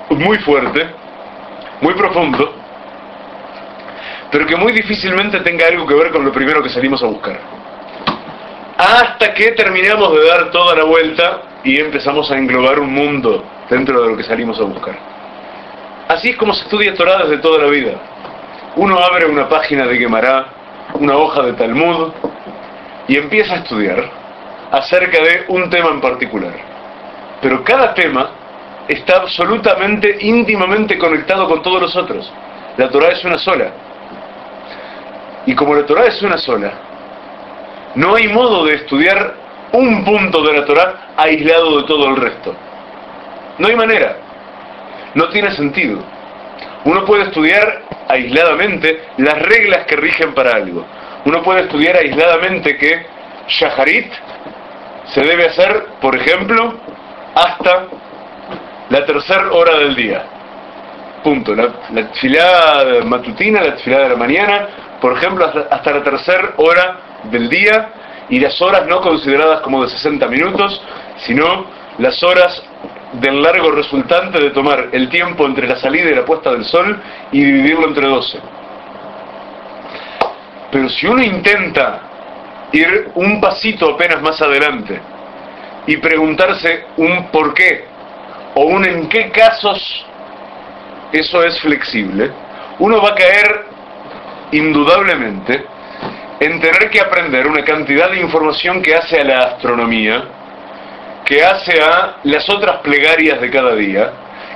muy fuerte, muy profundo, pero que muy difícilmente tenga algo que ver con lo primero que salimos a buscar. hasta que terminamos de dar toda la vuelta y empezamos a englobar un mundo dentro de lo que salimos a buscar. Así es como se estudia Torah desde toda la vida. Uno abre una página de Gemara, una hoja de Talmud, y empieza a estudiar acerca de un tema en particular. Pero cada tema está absolutamente, íntimamente conectado con todos los otros. La Torah es una sola. Y como la Torah es una sola, no hay modo de estudiar un punto de la Torah aislado de todo el resto. No hay manera. No tiene sentido. Uno puede estudiar aisladamente las reglas que rigen para algo. Uno puede estudiar aisladamente que Shaharit se debe hacer, por ejemplo, hasta la tercera hora del día. Punto. La, la matutina, la tefilá de la mañana, por ejemplo, hasta, la tercera hora del día y las horas no consideradas como de 60 minutos, sino las horas del largo resultante de tomar el tiempo entre la salida y la puesta del sol y dividirlo entre 12. Pero si uno intenta ir un pasito apenas más adelante y preguntarse un por qué o un en qué casos eso es flexible, uno va a caer indudablemente en tener que aprender una cantidad de información que hace a la astronomía, que hace a las otras plegarias de cada día,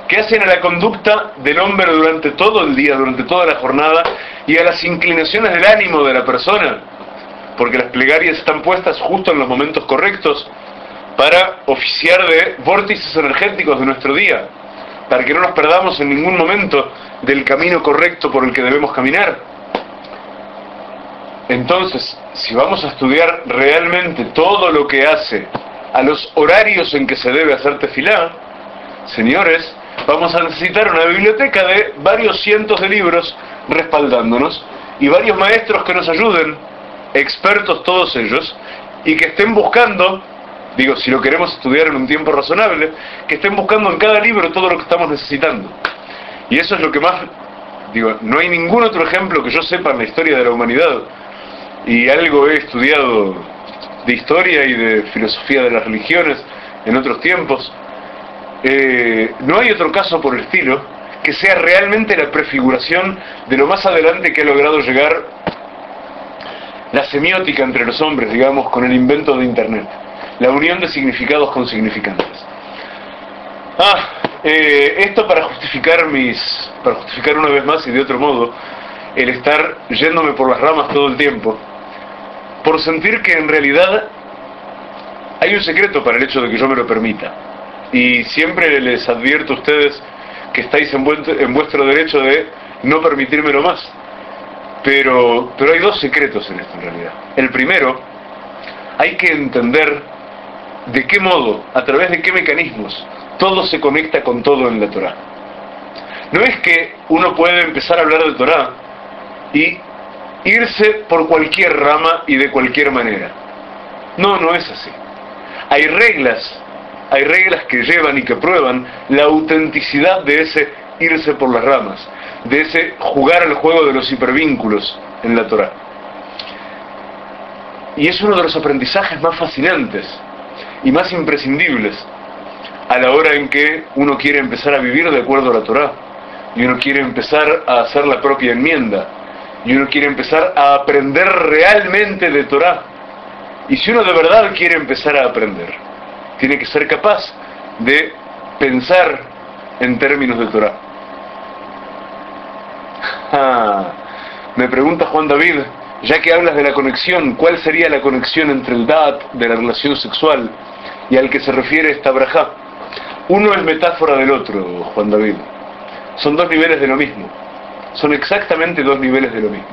que hacen a la conducta del hombre durante todo el día, durante toda la jornada, y a las inclinaciones del ánimo de la persona, porque las plegarias están puestas justo en los momentos correctos para oficiar de vórtices energéticos de nuestro día, para que no nos perdamos en ningún momento del camino correcto por el que debemos caminar. Entonces, si vamos a estudiar realmente todo lo que hace a los horarios en que se debe hacer tefilá, señores, vamos a necesitar una biblioteca de varios cientos de libros respaldándonos y varios maestros que nos ayuden, expertos todos ellos, y que estén buscando, digo, si lo queremos estudiar en un tiempo razonable, que estén buscando en cada libro todo lo que estamos necesitando. Y eso es lo que más, digo, no hay ningún otro ejemplo que yo sepa en la historia de la humanidad, y algo he estudiado de historia y de filosofía de las religiones en otros tiempos, eh, no hay otro caso por el estilo que sea realmente la prefiguración de lo más adelante que ha logrado llegar la semiótica entre los hombres, digamos, con el invento de Internet, la unión de significados con significantes. Ah, eh, esto para justificar mis, para justificar una vez más y de otro modo, el estar yéndome por las ramas todo el tiempo, por sentir que en realidad hay un secreto para el hecho de que yo me lo permita. Y siempre les advierto a ustedes que estáis en, vuestro derecho de no permitírmelo más. Pero, pero hay dos secretos en esto en realidad. El primero, hay que entender de qué modo, a través de qué mecanismos, todo se conecta con todo en la Torah. No es que uno puede empezar a hablar de Torah y irse por cualquier rama y de cualquier manera. No, no es así. Hay reglas, hay reglas que llevan y que prueban la autenticidad de ese irse por las ramas, de ese jugar al juego de los hipervínculos en la Torah. Y es uno de los aprendizajes más fascinantes y más imprescindibles a la hora en que uno quiere empezar a vivir de acuerdo a la Torah y uno quiere empezar a hacer la propia enmienda y uno quiere empezar a aprender realmente de Torah. Y si uno de verdad quiere empezar a aprender, tiene que ser capaz de pensar en términos de Torah. Ah, me pregunta Juan David, ya que hablas de la conexión, ¿cuál sería la conexión entre el dat de la relación sexual y al que se refiere esta braja? Uno es metáfora del otro, Juan David. Son dos niveles de lo mismo. Son exactamente dos niveles de lo mismo.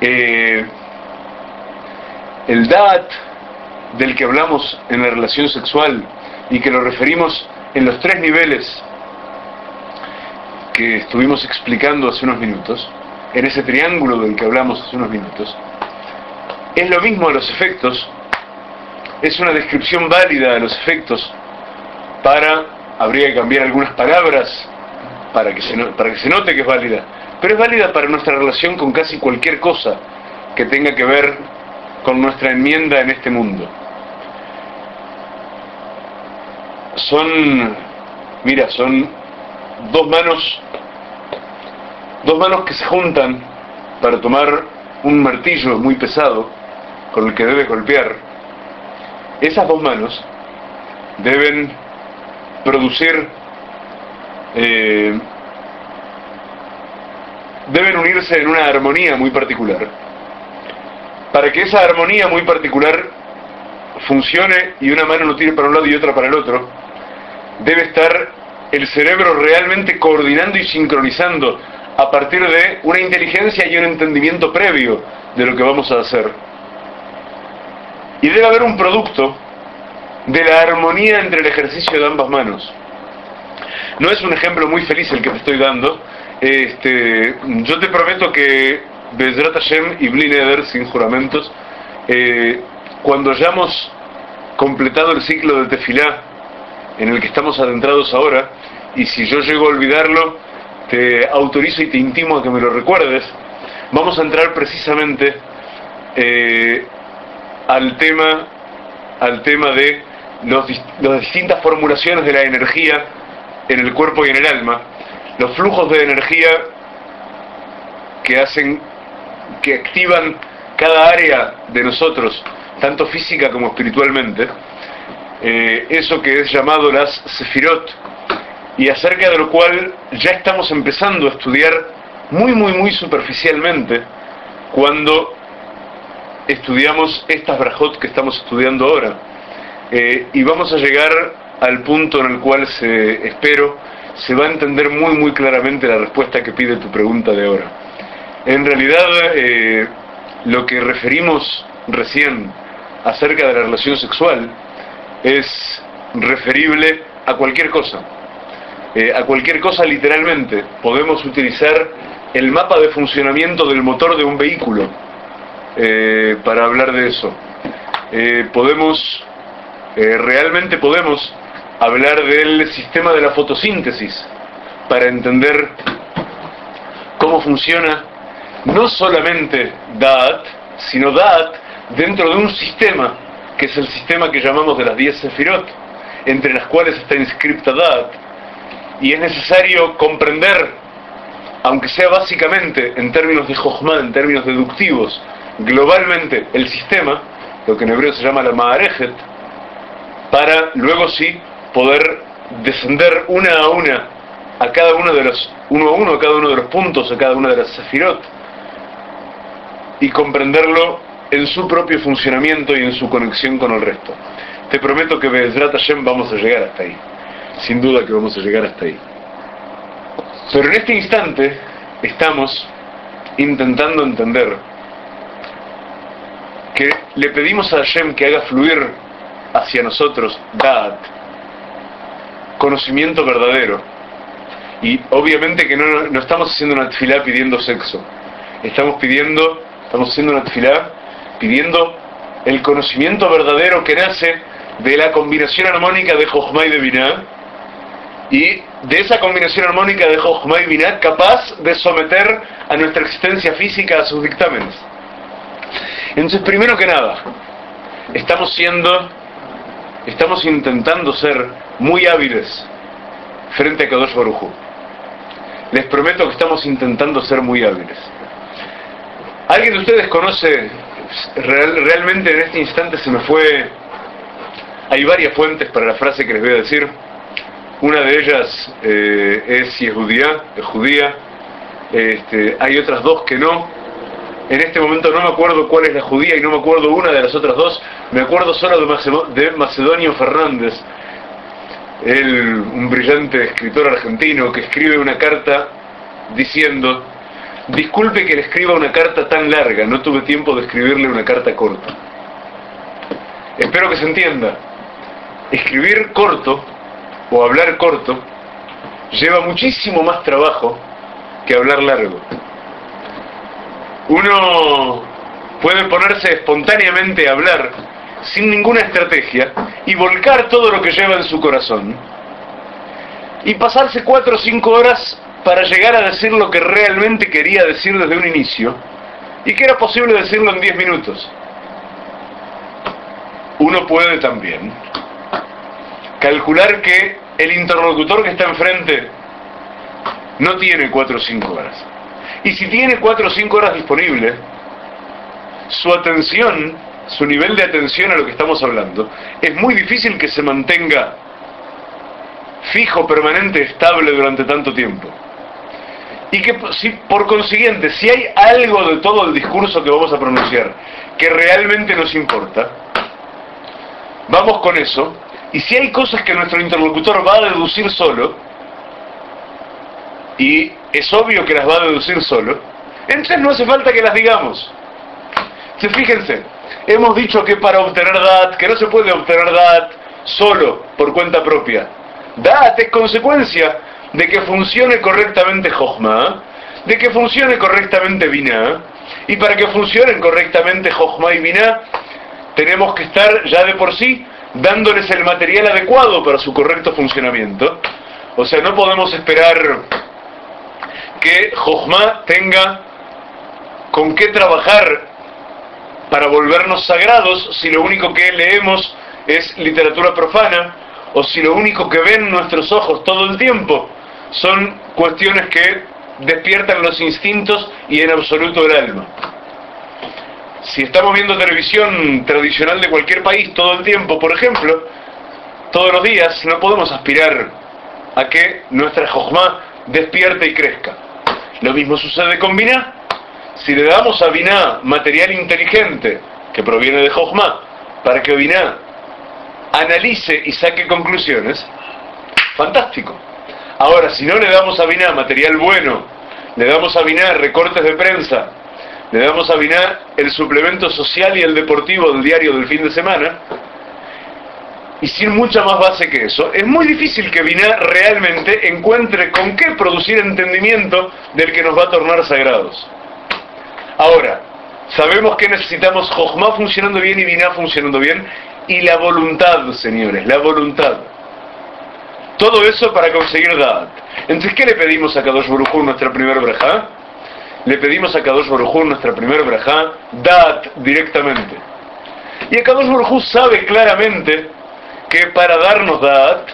Eh, el DAT del que hablamos en la relación sexual y que lo referimos en los tres niveles que estuvimos explicando hace unos minutos, en ese triángulo del que hablamos hace unos minutos, es lo mismo a los efectos, es una descripción válida de los efectos para, habría que cambiar algunas palabras para que, se, note que es válida, pero es válida para nuestra relación con casi cualquier cosa que tenga que ver con nuestra enmienda en este mundo. Son, mira, son dos manos, dos manos que se juntan para tomar un martillo muy pesado con el que debe golpear. Esas dos manos deben producir, eh, deben unirse en una armonía muy particular. Para que esa armonía muy particular funcione y una mano no tire para un lado y otra para el otro, debe estar el cerebro realmente coordinando y sincronizando a partir de una inteligencia y un entendimiento previo de lo que vamos a hacer. Y debe haber un producto de la armonía entre el ejercicio de ambas manos. No es un ejemplo muy feliz el que te estoy dando. Este, yo te prometo que Bezrat Hashem y Blineder, sin juramentos, eh, cuando hayamos completado el ciclo de Tefilá en el que estamos adentrados ahora, y si yo llego a olvidarlo, te autorizo y te intimo a que me lo recuerdes, vamos a entrar precisamente eh, al tema al tema de las distintas formulaciones de la energía en el cuerpo y en el alma, los flujos de energía que hacen, que activan cada área de nosotros, tanto física como espiritualmente, eh, eso que es llamado las sefirot, y acerca de lo cual ya estamos empezando a estudiar muy, muy, muy superficialmente cuando estudiamos estas brajot que estamos estudiando ahora. Eh, y vamos a llegar al punto en el cual se, espero se va a entender muy muy claramente la respuesta que pide tu pregunta de ahora. En realidad, eh, lo que referimos recién acerca de la relación sexual es referible a cualquier cosa. Eh, a cualquier cosa literalmente. Podemos utilizar el mapa de funcionamiento del motor de un vehículo para hablar de eso. podemos eh, realmente podemos hablar del sistema de la fotosíntesis para entender cómo funciona no solamente DAT, sino DAT dentro de un sistema, que es el sistema que llamamos de las 10 Sefirot, entre las cuales está inscripta DAT, y es necesario comprender, aunque sea básicamente en términos de Jochma, en términos deductivos, globalmente el sistema, lo que en hebreo se llama la Maarejet, para luego sí poder descender una a una a cada uno de los uno a uno a cada uno de los puntos a cada una de las sefirot y comprenderlo en su propio funcionamiento y en su conexión con el resto. Te prometo que Bezrat Hashem vamos a llegar hasta ahí. Sin duda que vamos a llegar hasta ahí. Pero en este instante estamos intentando entender que le pedimos a Hashem que haga fluir hacia nosotros, dad, conocimiento verdadero. Y obviamente que no, no estamos haciendo una tefilá pidiendo sexo. Estamos pidiendo, estamos haciendo una tefilá pidiendo el conocimiento verdadero que nace de la combinación armónica de Jochma y de Binah y de esa combinación armónica de Jochma y Binah capaz de someter a nuestra existencia física a sus dictámenes. Entonces, primero que nada, estamos siendo estamos intentando ser muy hábiles frente a Kadosh Baruj Les prometo que estamos intentando ser muy hábiles. ¿Alguien de ustedes conoce, realmente en este instante se me fue, hay varias fuentes para la frase que les voy a decir. Una de ellas eh, es si es judía, es judía. Este, hay otras dos que no, en este momento no me acuerdo cuál es la judía y no me acuerdo una de las otras dos. Me acuerdo solo de Macedonio Fernández, él, un brillante escritor argentino que escribe una carta diciendo, disculpe que le escriba una carta tan larga, no tuve tiempo de escribirle una carta corta. Espero que se entienda. Escribir corto o hablar corto lleva muchísimo más trabajo que hablar largo uno puede ponerse espontáneamente a hablar sin ninguna estrategia y volcar todo lo que lleva en su corazón y pasarse cuatro o cinco horas para llegar a decir lo que realmente quería decir desde un inicio y que era posible decirlo en diez minutos. uno puede también calcular que el interlocutor que está enfrente no tiene 4 o 5 horas. Y si tiene 4 o 5 horas disponibles, su atención, su nivel de atención a lo que estamos hablando, es muy difícil que se mantenga fijo, permanente, estable durante tanto tiempo. Y que si, por consiguiente, si hay algo de todo el discurso que vamos a pronunciar que realmente nos importa, vamos con eso, y si hay cosas que nuestro interlocutor va a deducir solo, y es obvio que las va a deducir solo, entonces no hace falta que las digamos. Si fíjense, hemos dicho que para obtener DAT, que no se puede obtener DAT solo por cuenta propia. DAT es consecuencia de que funcione correctamente Jochma, de que funcione correctamente Binah, y para que funcionen correctamente Jochma y Binah, tenemos que estar ya de por sí dándoles el material adecuado para su correcto funcionamiento. O sea, no podemos esperar que Jochma tenga con qué trabajar para volvernos sagrados si lo único que leemos es literatura profana o si lo único que ven nuestros ojos todo el tiempo son cuestiones que despiertan los instintos y en absoluto el alma. Si estamos viendo televisión tradicional de cualquier país todo el tiempo, por ejemplo, todos los días, no podemos aspirar a que nuestra jojma despierte y crezca. Lo mismo sucede con Binah. Si le damos a Binah material inteligente que proviene de Jochma, para que Binah analice y saque conclusiones, fantástico. Ahora, si no le damos a Binah material bueno, le damos a Binah recortes de prensa, le damos a Binah el suplemento social y el deportivo del diario del fin de semana, y sin mucha más base que eso, es muy difícil que Binah realmente encuentre con qué producir entendimiento del que nos va a tornar sagrados. Ahora, sabemos que necesitamos Jochma funcionando bien y Binah funcionando bien, y la voluntad, señores, la voluntad. Todo eso para conseguir Da'at. Entonces, ¿qué le pedimos a Kadosh Baruj nuestra primera braja? Le pedimos a Kadosh Baruj nuestra primera braja, Da'at directamente. Y Kadosh Baruj sabe claramente que para darnos Da'at,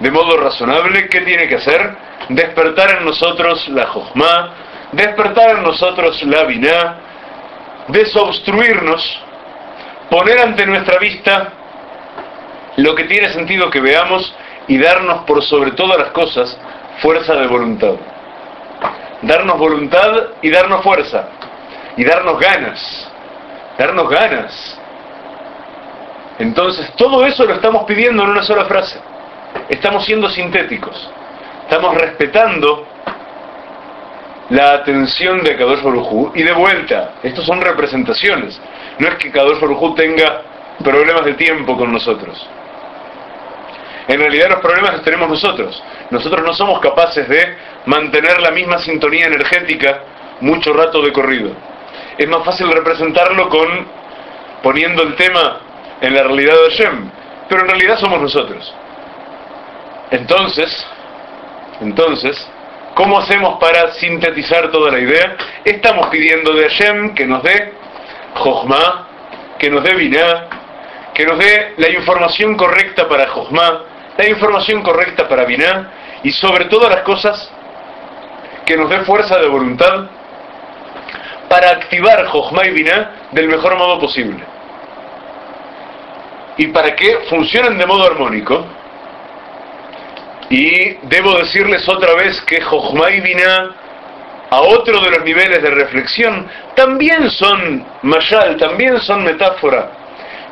de modo razonable, ¿qué tiene que hacer? Despertar en nosotros la Jochma, despertar en nosotros la Binah, desobstruirnos, poner ante nuestra vista lo que tiene sentido que veamos y darnos por sobre todas las cosas fuerza de voluntad. Darnos voluntad y darnos fuerza. Y darnos ganas. Darnos ganas. Entonces, todo eso lo estamos pidiendo en una sola frase. Estamos siendo sintéticos. Estamos respetando la atención de Kadosh Barujú. Y de vuelta, estos son representaciones. No es que Kadosh Barujú tenga problemas de tiempo con nosotros. En realidad los problemas los tenemos nosotros. Nosotros no somos capaces de mantener la misma sintonía energética mucho rato de corrido. Es más fácil representarlo con poniendo el tema en la realidad de Hashem, pero en realidad somos nosotros. Entonces, entonces, ¿cómo hacemos para sintetizar toda la idea? Estamos pidiendo de Hashem que nos dé Jochma, que nos dé Binah, que nos dé la información correcta para Jochma, la información correcta para Binah y sobre todas las cosas que nos dé fuerza de voluntad para activar Jochma y Binah del mejor modo posible y para que funcionen de modo armónico. Y debo decirles otra vez que Jochma y Binah, a otro de los niveles de reflexión, también son mashal, también son metáfora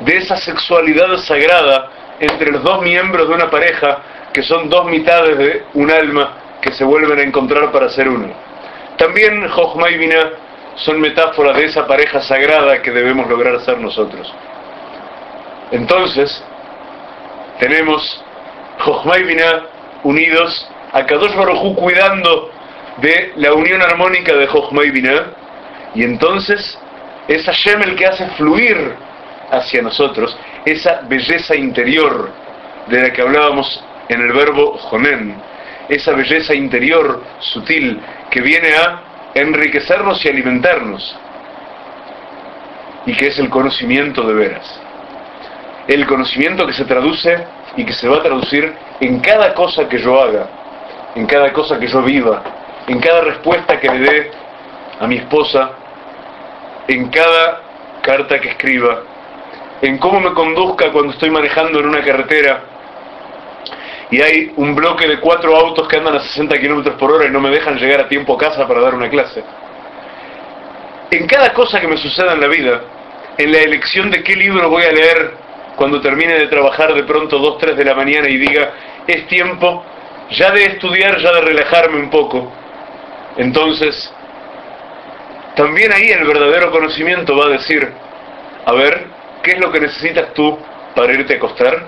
de esa sexualidad sagrada entre los dos miembros de una pareja que son dos mitades de un alma que se vuelven a encontrar para ser uno. También Jochma y Binah son metáfora de esa pareja sagrada que debemos lograr ser nosotros. Entonces, tenemos Jochma y Binah unidos, a Kadosh Baruj cuidando de la unión armónica de Jochma y Binah, y entonces es Hashem que hace fluir hacia nosotros esa belleza interior de la que hablábamos en el verbo jonen, esa belleza interior sutil que viene a enriquecernos y alimentarnos, y que es el conocimiento de veras. El conocimiento que se traduce y que se va a traducir en cada cosa que yo haga, en cada cosa que yo viva, en cada respuesta que le dé a mi esposa, en cada carta que escriba, en cómo me conduzca cuando estoy manejando en una carretera y hay un bloque de cuatro autos que andan a 60 kilómetros por hora y no me dejan llegar a tiempo a casa para dar una clase. En cada cosa que me suceda en la vida, en la elección de qué libro voy a leer cuando termine de trabajar de pronto 2, 3 de la mañana y diga, es tiempo ya de estudiar, ya de relajarme un poco. Entonces, también ahí el verdadero conocimiento va a decir, a ver, ¿qué es lo que necesitas tú para irte a acostar?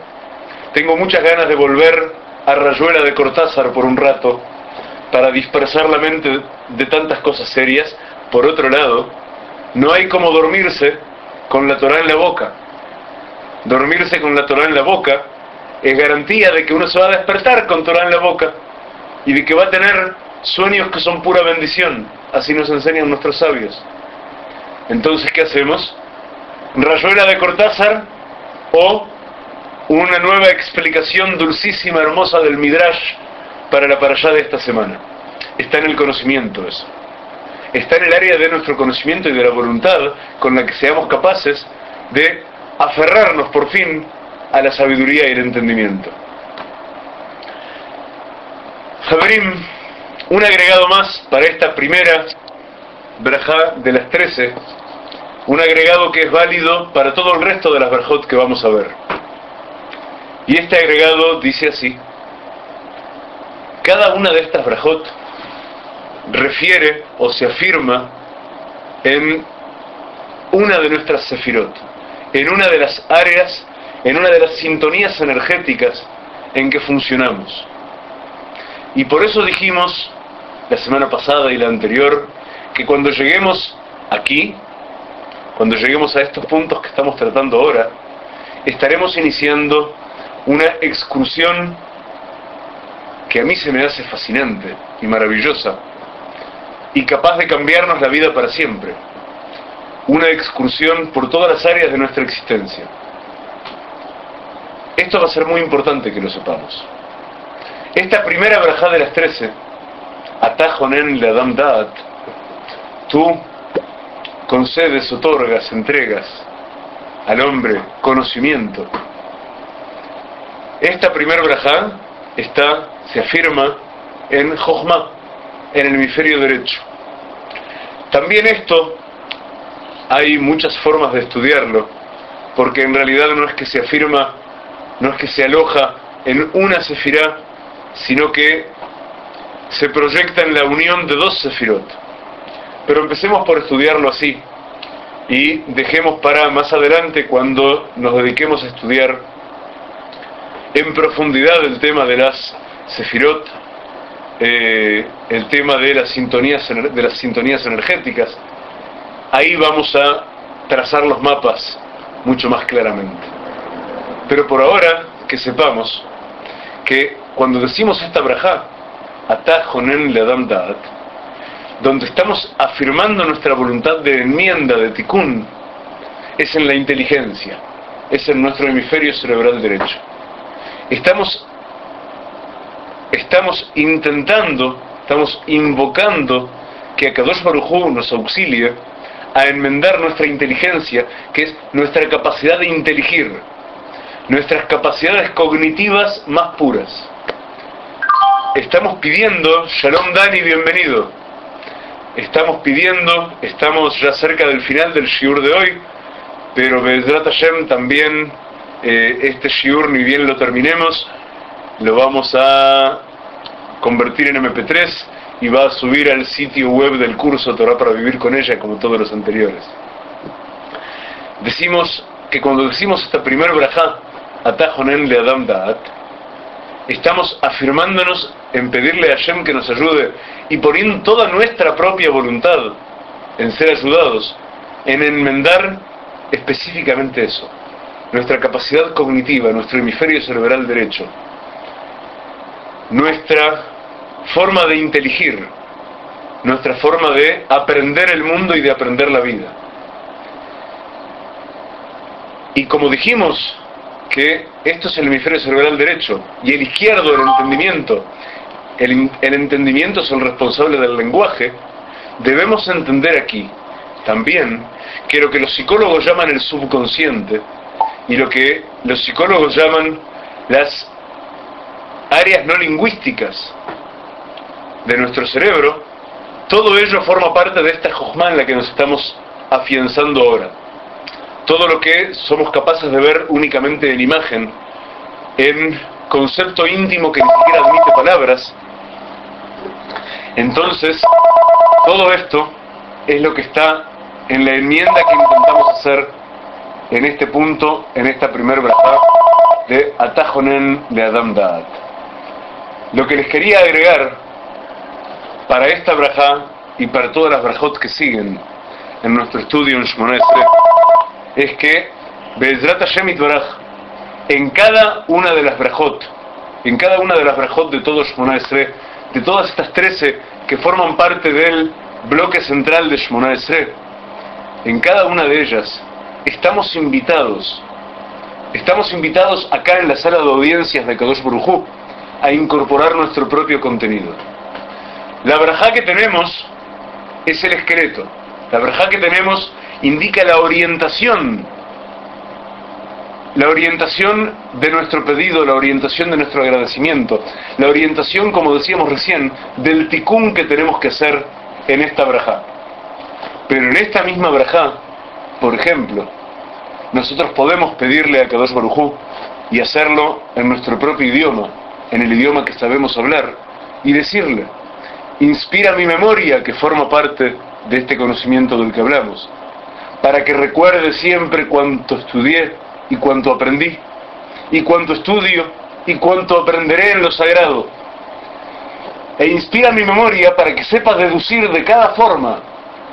Tengo muchas ganas de volver a Rayuela de Cortázar por un rato, para dispersar la mente de tantas cosas serias. Por otro lado, no hay como dormirse con la Torah en la boca. Dormirse con la Torah en la boca es garantía de que uno se va a despertar con Torah en la boca y de que va a tener sueños que son pura bendición. Así nos enseñan nuestros sabios. Entonces, ¿qué hacemos? Rayuela de Cortázar o una nueva explicación dulcísima, hermosa del Midrash para la parashá de esta semana. Está en el conocimiento eso. Está en el área de nuestro conocimiento y de la voluntad con la que seamos capaces de aferrarnos por fin a la sabiduría y el entendimiento. Javerim, un agregado más para esta primera brajá de las trece, un agregado que es válido para todo el resto de las brajot que vamos a ver. Y este agregado dice así, cada una de estas brajot refiere o se afirma en una de nuestras sefirot, en una de las áreas, en una de las sintonías energéticas en que funcionamos. Y por eso dijimos la semana pasada y la anterior que cuando lleguemos aquí, cuando lleguemos a estos puntos que estamos tratando ahora, estaremos iniciando una excursión que a mí se me hace fascinante y maravillosa y capaz de cambiarnos la vida para siempre. Una excursión por todas las áreas de nuestra existencia. Esto va a ser muy importante que lo sepamos. Esta primera braja de las trece, Atajonen le Adam Daat, tú concedes, otorgas, entregas al hombre conocimiento, esta primer braja está, se afirma en Jochma, en el hemisferio derecho. También esto hay muchas formas de estudiarlo, porque en realidad no es que se afirma, no es que se aloja en una sefirá, sino que se proyecta en la unión de dos sefirot. Pero empecemos por estudiarlo así y dejemos para más adelante cuando nos dediquemos a estudiar en profundidad el tema de las sefirot, eh, el tema de las, sintonías, de las sintonías energéticas. Ahí vamos a trazar los mapas mucho más claramente. Pero por ahora que sepamos que cuando decimos esta braja, Atajonen le Adam Da'at, donde estamos afirmando nuestra voluntad de enmienda, de tikkun, es en la inteligencia, es en nuestro hemisferio cerebral derecho. Estamos, estamos intentando, estamos invocando que Akadosh Baruj nos auxilie a enmendar nuestra inteligencia, que es nuestra capacidad de inteligir, nuestras capacidades cognitivas más puras. Estamos pidiendo, Shalom Dani, bienvenido. Estamos pidiendo, estamos ya cerca del final del Shiur de hoy, pero Bezrat Hashem también eh, este shiur, ni bien lo terminemos, lo vamos a convertir en MP3 y va a subir al sitio web del curso Torah para vivir con ella, como todos los anteriores. Decimos que cuando decimos esta primer braja, Atajonen le Adam Da'at, estamos afirmándonos en pedirle a Hashem que nos ayude y poniendo toda nuestra propia voluntad en ser ayudados, en enmendar específicamente eso nuestra capacidad cognitiva, nuestro hemisferio cerebral derecho, nuestra forma de inteligir, nuestra forma de aprender el mundo y de aprender la vida. Y como dijimos que esto es el hemisferio cerebral derecho y el izquierdo el entendimiento. El, el entendimiento es el responsable del lenguaje. Debemos entender aquí también que lo que los psicólogos llaman el subconsciente y lo que los psicólogos llaman las áreas no lingüísticas de nuestro cerebro, todo ello forma parte de esta jojma en la que nos estamos afianzando ahora. Todo lo que somos capaces de ver únicamente en imagen, en concepto íntimo que ni siquiera admite palabras. Entonces, todo esto es lo que está en la enmienda que intentamos hacer en este punto, en esta primer braja de Atajonen de Adam Da'at. Lo que les quería agregar para esta braja y para todas las brajot que siguen en nuestro estudio en Shmona es que Bezrat Hashem en cada una de las brajot, en cada una de las brajot de todo Shmona de todas estas trece que forman parte del bloque central de Shmona en cada una de ellas estamos invitados, estamos invitados acá en la sala de audiencias de Kadosh Baruj a incorporar nuestro propio contenido. La braja que tenemos es el esqueleto. La braja que tenemos indica la orientación, la orientación de nuestro pedido, la orientación de nuestro agradecimiento, la orientación, como decíamos recién, del ticún que tenemos que hacer en esta braja. Pero en esta misma braja, por ejemplo, nosotros podemos pedirle a Kadosh Barujú y hacerlo en nuestro propio idioma, en el idioma que sabemos hablar, y decirle, inspira mi memoria que forma parte de este conocimiento del que hablamos, para que recuerde siempre cuanto estudié y cuanto aprendí, y cuanto estudio y cuanto aprenderé en lo sagrado. E inspira mi memoria para que sepa deducir de cada forma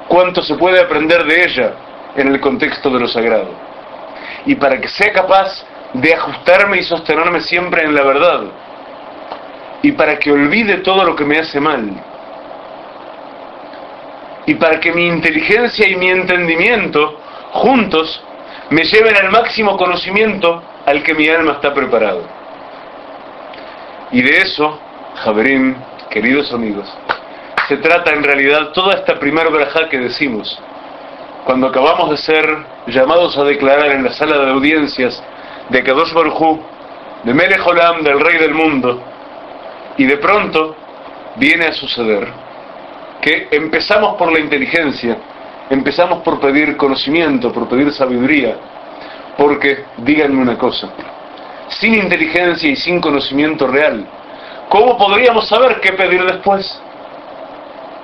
cuánto se puede aprender de ella en el contexto de lo sagrado. Y para que sea capaz de ajustarme y sostenerme siempre en la verdad. Y para que olvide todo lo que me hace mal y para que mi inteligencia y mi entendimiento juntos me lleven al máximo conocimiento al que mi alma está preparado. Y de eso, Javerín, queridos amigos, se trata en realidad toda esta primera braja que decimos, cuando acabamos de ser llamados a declarar en la sala de audiencias de Kadosh Baruj de Melech Olam, del Rey del Mundo, y de pronto viene a suceder que empezamos por la inteligencia, empezamos por pedir conocimiento, por pedir sabiduría, porque, díganme una cosa, sin inteligencia y sin conocimiento real, ¿cómo podríamos saber qué pedir después?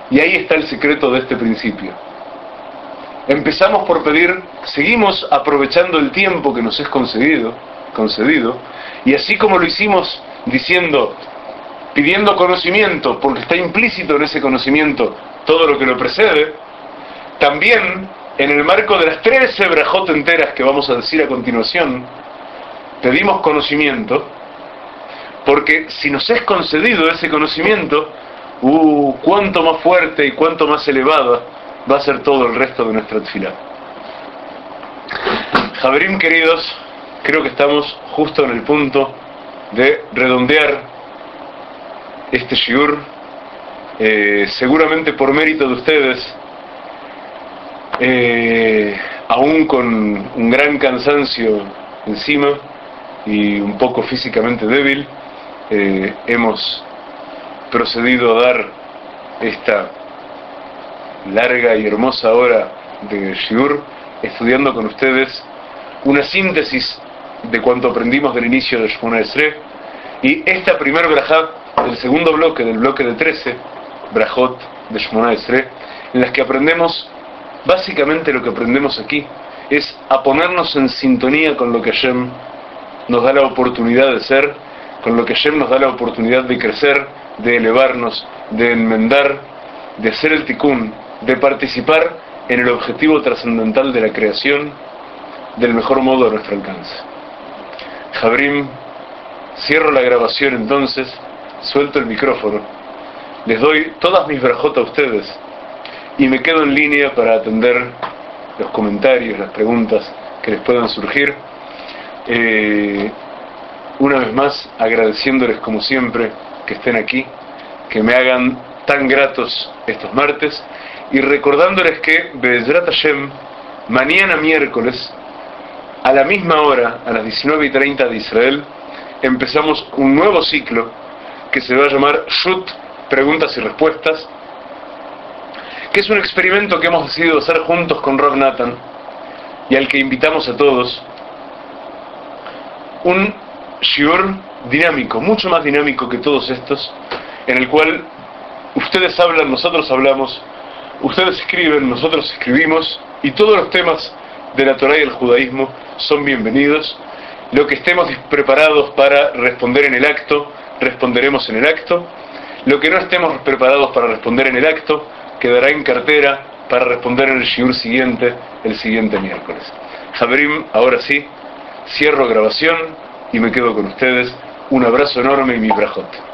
Y ahí está el secreto de este principio. Empezamos por pedir, seguimos aprovechando el tiempo que nos es concedido, concedido, y así como lo hicimos diciendo, pidiendo conocimiento, porque está implícito en ese conocimiento todo lo que lo precede, también en el marco de las 13 brajot enteras que vamos a decir a continuación, pedimos conocimiento, porque si nos es concedido ese conocimiento, uh, cuánto más fuerte y cuánto más elevada va a ser todo el resto de nuestra tefilá. Javerín queridos, creo que estamos justo en el punto de redondear este shiur, eh, seguramente por mérito de ustedes, eh, aún con un gran cansancio encima y un poco físicamente débil, eh, hemos procedido a dar esta larga y hermosa hora de shiur, estudiando con ustedes una síntesis de cuanto aprendimos del inicio de Shmona Esre, y esta primer brajá el segundo bloque del bloque de 13, Brajot de Shemona Esre, en las que aprendemos, básicamente lo que aprendemos aquí, es a ponernos en sintonía con lo que Hashem nos da la oportunidad de ser, con lo que Hashem nos da la oportunidad de crecer, de elevarnos, de enmendar, de hacer el tikkun, de participar en el objetivo trascendental de la creación del mejor modo a nuestro alcance. Jabrim, cierro la grabación entonces suelto el micrófono, les doy todas mis brajotas a ustedes y me quedo en línea para atender los comentarios, las preguntas que les puedan surgir. Eh, una vez más, agradeciéndoles como siempre que estén aquí, que me hagan tan gratos estos martes y recordándoles que Bezrat Hashem, mañana miércoles, a la misma hora, a las 19 y 30 de Israel, empezamos un nuevo ciclo que se va a llamar Shut Preguntas y Respuestas, que es un experimento que hemos decidido hacer juntos con Rob Nathan y al que invitamos a todos. Un shiur dinámico, mucho más dinámico que todos estos, en el cual ustedes hablan, nosotros hablamos, ustedes escriben, nosotros escribimos, y todos los temas de la Torah y el judaísmo son bienvenidos. Lo que estemos preparados para responder en el acto, responderemos en el acto. Lo que no estemos preparados para responder en el acto, quedará en cartera para responder en el shiur siguiente, el siguiente miércoles. Javerim, ahora sí, cierro grabación y me quedo con ustedes. Un abrazo enorme y mi brajot.